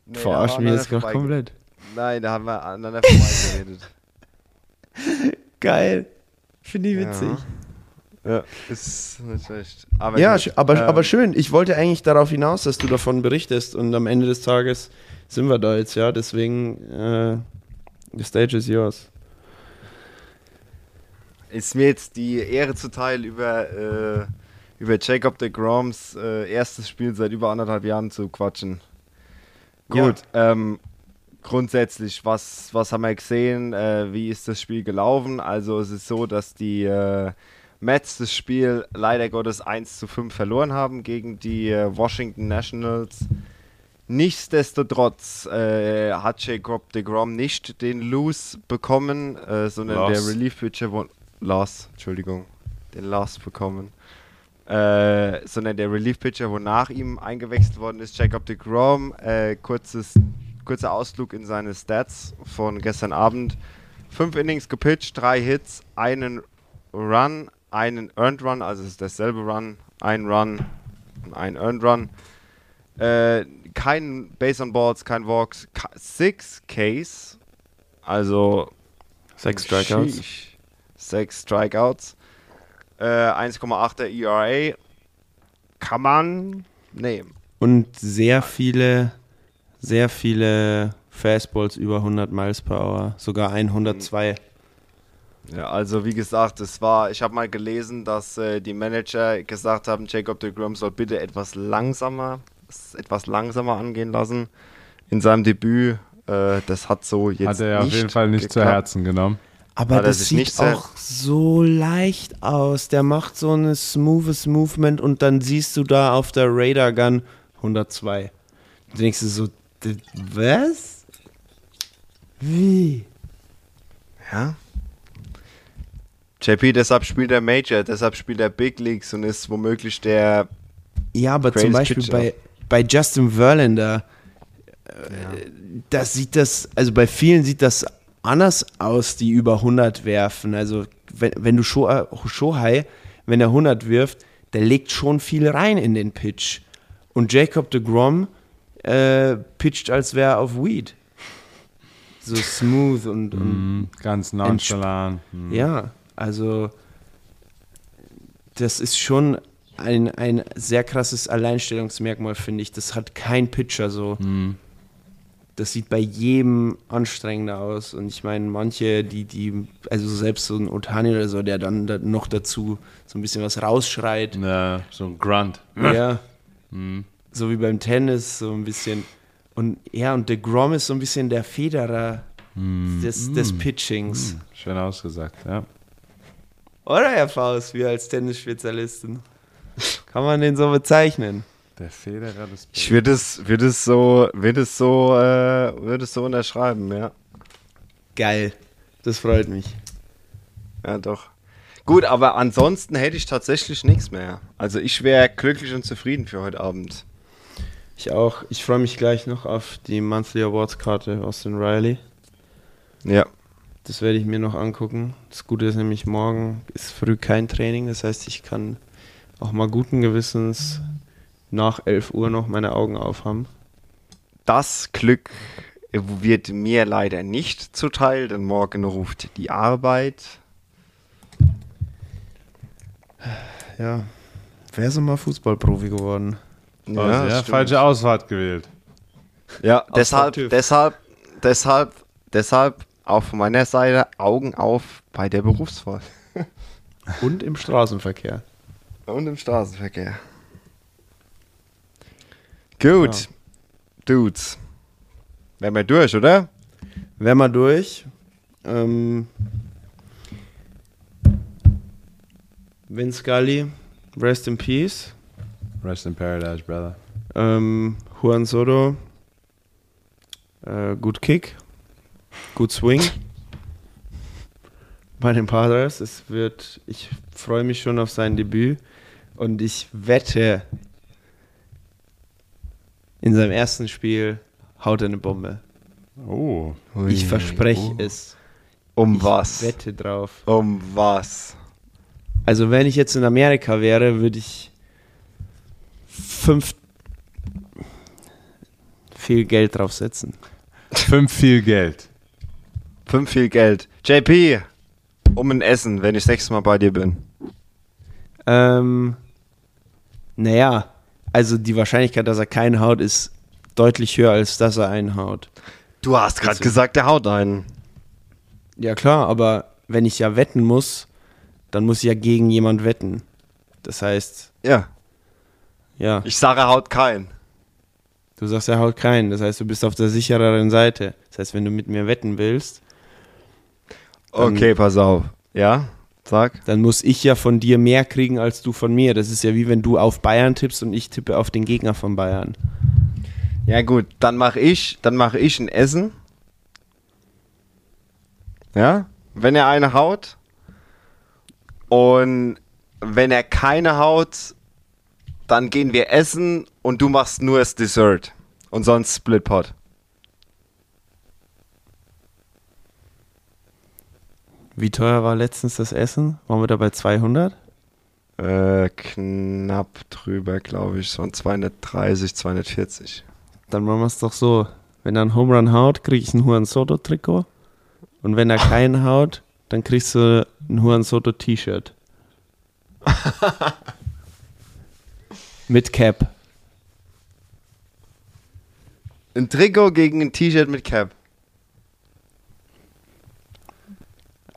Nee, verarschst mich jetzt gerade komplett. Nein, da haben wir aneinander vorbeigeredet. Geil. Finde ich witzig. Ja, ist nicht schlecht. Aber Ja, gut, aber, ähm, aber schön. Ich wollte eigentlich darauf hinaus, dass du davon berichtest und am Ende des Tages sind wir da jetzt, ja. Deswegen, äh, the stage is yours. Ist mir jetzt die Ehre zuteil, über, äh, über Jacob de Groms äh, erstes Spiel seit über anderthalb Jahren zu quatschen. Gut, ähm, grundsätzlich, was, was haben wir gesehen? Äh, wie ist das Spiel gelaufen? Also es ist so, dass die äh, Mets das Spiel leider Gottes 1 zu 5 verloren haben gegen die äh, Washington Nationals. Nichtsdestotrotz äh, hat Jacob de Grom nicht den Lose bekommen, äh, sondern Loss. der Relief-Pitcher wo- Loss, Entschuldigung, den Loss bekommen. Äh, sondern der Relief-Pitcher, wo nach ihm eingewechselt worden ist, Jacob de Grom. Äh, kurzes, kurzer Ausflug in seine Stats von gestern Abend. Fünf Innings gepitcht, drei Hits, einen Run, einen Earned Run, also es ist derselbe Run, ein Run und ein Earned Run. Äh, kein Base on Balls, kein Walks, six Ks, also Sechs Strikeouts. Sheesh. Sechs Strikeouts. Äh, 1,8er ERA. Kann man nehmen. Und sehr viele, sehr viele Fastballs über 100 Miles per Hour. Sogar 102. Ja, also wie gesagt, es war, ich habe mal gelesen, dass äh, die Manager gesagt haben, Jacob de Grom soll bitte etwas langsamer, etwas langsamer angehen lassen in seinem Debüt. Äh, das hat so jetzt Hat er auf jeden Fall nicht zu geklappt. Herzen genommen. Aber er das sich sieht auch so leicht aus. Der macht so ein smoothes Movement und dann siehst du da auf der Radar Gun 102. Du denkst du so, was? Wie? Ja. JP, deshalb spielt er Major, deshalb spielt er Big Leagues und ist womöglich der Ja, aber zum Beispiel Pitcher. bei, bei Justin Verlander, äh, da sieht das, also bei vielen sieht das anders aus, die über 100 werfen. Also wenn, wenn du Sho- Shohei, wenn er 100 wirft, der legt schon viel rein in den Pitch. Und Jacob de Grom äh, pitcht, als wäre er auf Weed. So smooth und, und Mhm, ganz nonchalant. Mhm. ja, also das ist schon ein, ein sehr krasses Alleinstellungsmerkmal, finde ich. Das hat kein Pitcher so. Mhm. Das sieht bei jedem anstrengender aus. Und ich meine, manche, die, die, also selbst so ein Otani oder so, der dann da noch dazu so ein bisschen was rausschreit. Ja, so ein Grunt. Ja. Mhm. So wie beim Tennis, so ein bisschen. Und ja, und der Grom ist so ein bisschen der Federer des, des Pitchings. Schön ausgesagt, ja. Oder, Herr Faust, wir als Tennisspezialisten? Kann man den so bezeichnen? Der Federer des Ich würde es, würde es so, würde es so, äh, würde es so unterschreiben, ja. Geil. Das freut mich. Ja, doch. Gut, aber ansonsten hätte ich tatsächlich nichts mehr. Also ich wäre glücklich und zufrieden für heute Abend. Ich auch. Ich freue mich gleich noch auf die Monthly Awards Karte Austin Riley. Ja. Das werde ich mir noch angucken. Das Gute ist nämlich, morgen ist früh kein Training. Das heißt, ich kann auch mal guten Gewissens nach 11 Uhr noch meine Augen aufhaben. Das Glück wird mir leider nicht zuteil, denn morgen ruft die Arbeit. Ja. Wäre so mal Fußballprofi geworden. Ja, stimmt. falsche Ausfahrt gewählt. Ja, deshalb, deshalb, deshalb, deshalb auch von meiner Seite Augen auf bei der Berufswahl. Und im Straßenverkehr. Und im Straßenverkehr. Gut. Dudes. Wären wir durch, oder? Wären wir durch. Ähm, Vin Scully, rest in peace. Rest in Paradise, brother. Ähm, Juan Soto, äh, gut Kick, gut Swing. Bei den Padres, es wird, ich freue mich schon auf sein Debüt und ich wette, in seinem ersten Spiel haut er eine Bombe. Oh. Ich verspreche es. Um Ich was? wette drauf. Um was? Also wenn ich jetzt in Amerika wäre, würde ich fünf viel Geld draufsetzen. Fünf viel Geld. Fünf viel Geld. JP, um ein Essen, wenn ich sechstes Mal bei dir bin? Ähm, naja, also die Wahrscheinlichkeit, dass er keinen haut, ist deutlich höher, als dass er einen haut. Du hast gerade gesagt, der haut einen. Ja klar, aber wenn ich ja wetten muss, dann muss ich ja gegen jemand wetten. Das heißt, Ja, ja, ich sage, er haut keinen. du sagst, er haut keinen. Das heißt, du bist auf der sichereren Seite. Das heißt, wenn du mit mir wetten willst, Okay, pass auf. Ja, sag. dann muss ich ja von dir mehr kriegen als du von mir. Das ist ja wie wenn du auf Bayern tippst und ich tippe auf den Gegner von Bayern. Ja gut, dann mache ich, dann mache ich ein Essen. Ja, wenn er eine haut. Und wenn er keine haut, dann gehen wir essen und du machst nur das Dessert. Und sonst Splitpot. Wie teuer war letztens das Essen? Waren wir da bei 200? Äh, knapp drüber, glaube ich. So ein 230, 240. Dann machen wir es doch so. Wenn er einen Home Run haut, kriege ich ein Juan Soto Trikot. Und wenn er keinen haut, dann kriegst du ein Juan Soto T-Shirt. Mit Cap. Ein Trikot gegen ein T-Shirt mit Cap.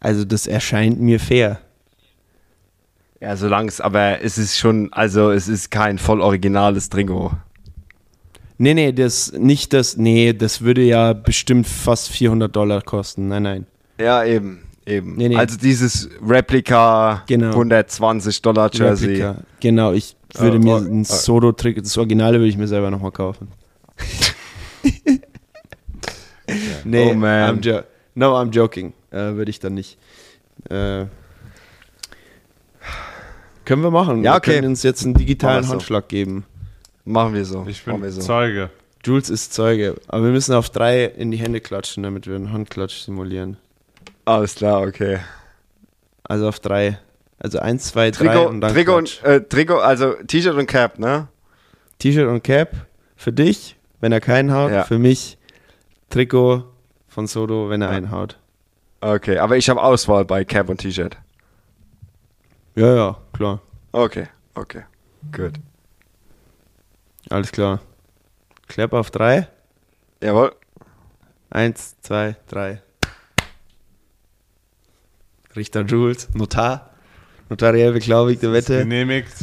Also das erscheint mir fair. Ja, solange es, aber es ist schon, also es ist kein voll originales Trikot. Nee, nee, das nicht das, nee, das würde ja bestimmt fast 400 Dollar kosten. Nein, nein. Ja, eben, eben. Nee, nee. Also dieses Replika Genau. 120 Dollar Jersey. Replika. Genau, ich würde Oh, mir oh, ein oh. Soto-Trikot, das Originale würde ich mir selber nochmal kaufen. nee, Oh, man. I'm no, I'm joking. Äh, würde ich dann nicht. Äh, können wir machen. Ja, Wir okay. können uns jetzt einen digitalen wir so. Handschlag geben. Machen wir so. Ich bin wir so. Zeuge. Jules ist Zeuge. Aber wir müssen auf drei in die Hände klatschen, damit wir einen Handklatsch simulieren. Alles klar, okay. Also auf drei. Also eins, zwei, drei Trikot, und dann Trikot, und, äh, Trikot, also T-Shirt und Cap, ne? T-Shirt und Cap für dich, wenn er keinen haut. Ja. Für mich Trikot von Soto, wenn er einen haut. Okay, aber ich habe Auswahl bei Cap und T-Shirt. Ja, ja, klar. Okay, okay. Gut. Alles klar. Clap auf drei. Jawohl. Eins, zwei, drei. Richter Jules, Notar. Notariell beglaubigte Wette. genehmigt.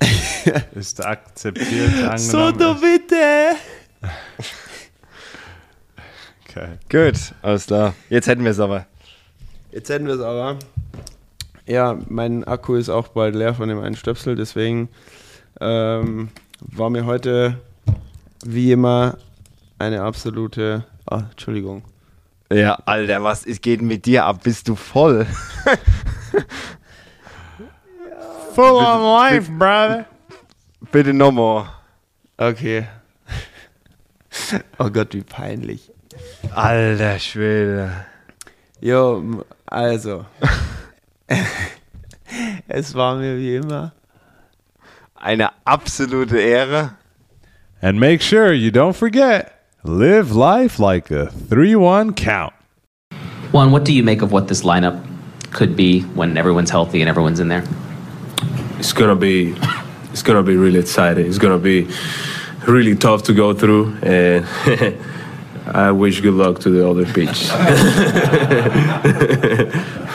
ist akzeptiert, angenommen. Soto, bitte! Okay. Gut, alles klar. Jetzt hätten wir es aber. Jetzt hätten wir es aber. Ja, mein Akku ist auch bald leer von dem einen Stöpsel, deswegen ähm, war mir heute wie immer eine absolute. Ah, Entschuldigung. Ja, Alter, was ist, geht mit dir ab? Bist du voll? Full on life, brother. Bitte nochmal. Okay. oh Gott, wie peinlich. Alter Schwede. Jo, also. es war mir wie immer. Eine absolute Ehre. And make sure you don't forget, live life like a 3-1 count. Juan, what do you make of what this lineup could be when everyone's healthy and everyone's in there? it's gonna be it's gonna be really exciting. It's gonna be really tough to go through, and I wish good luck to the other pitch.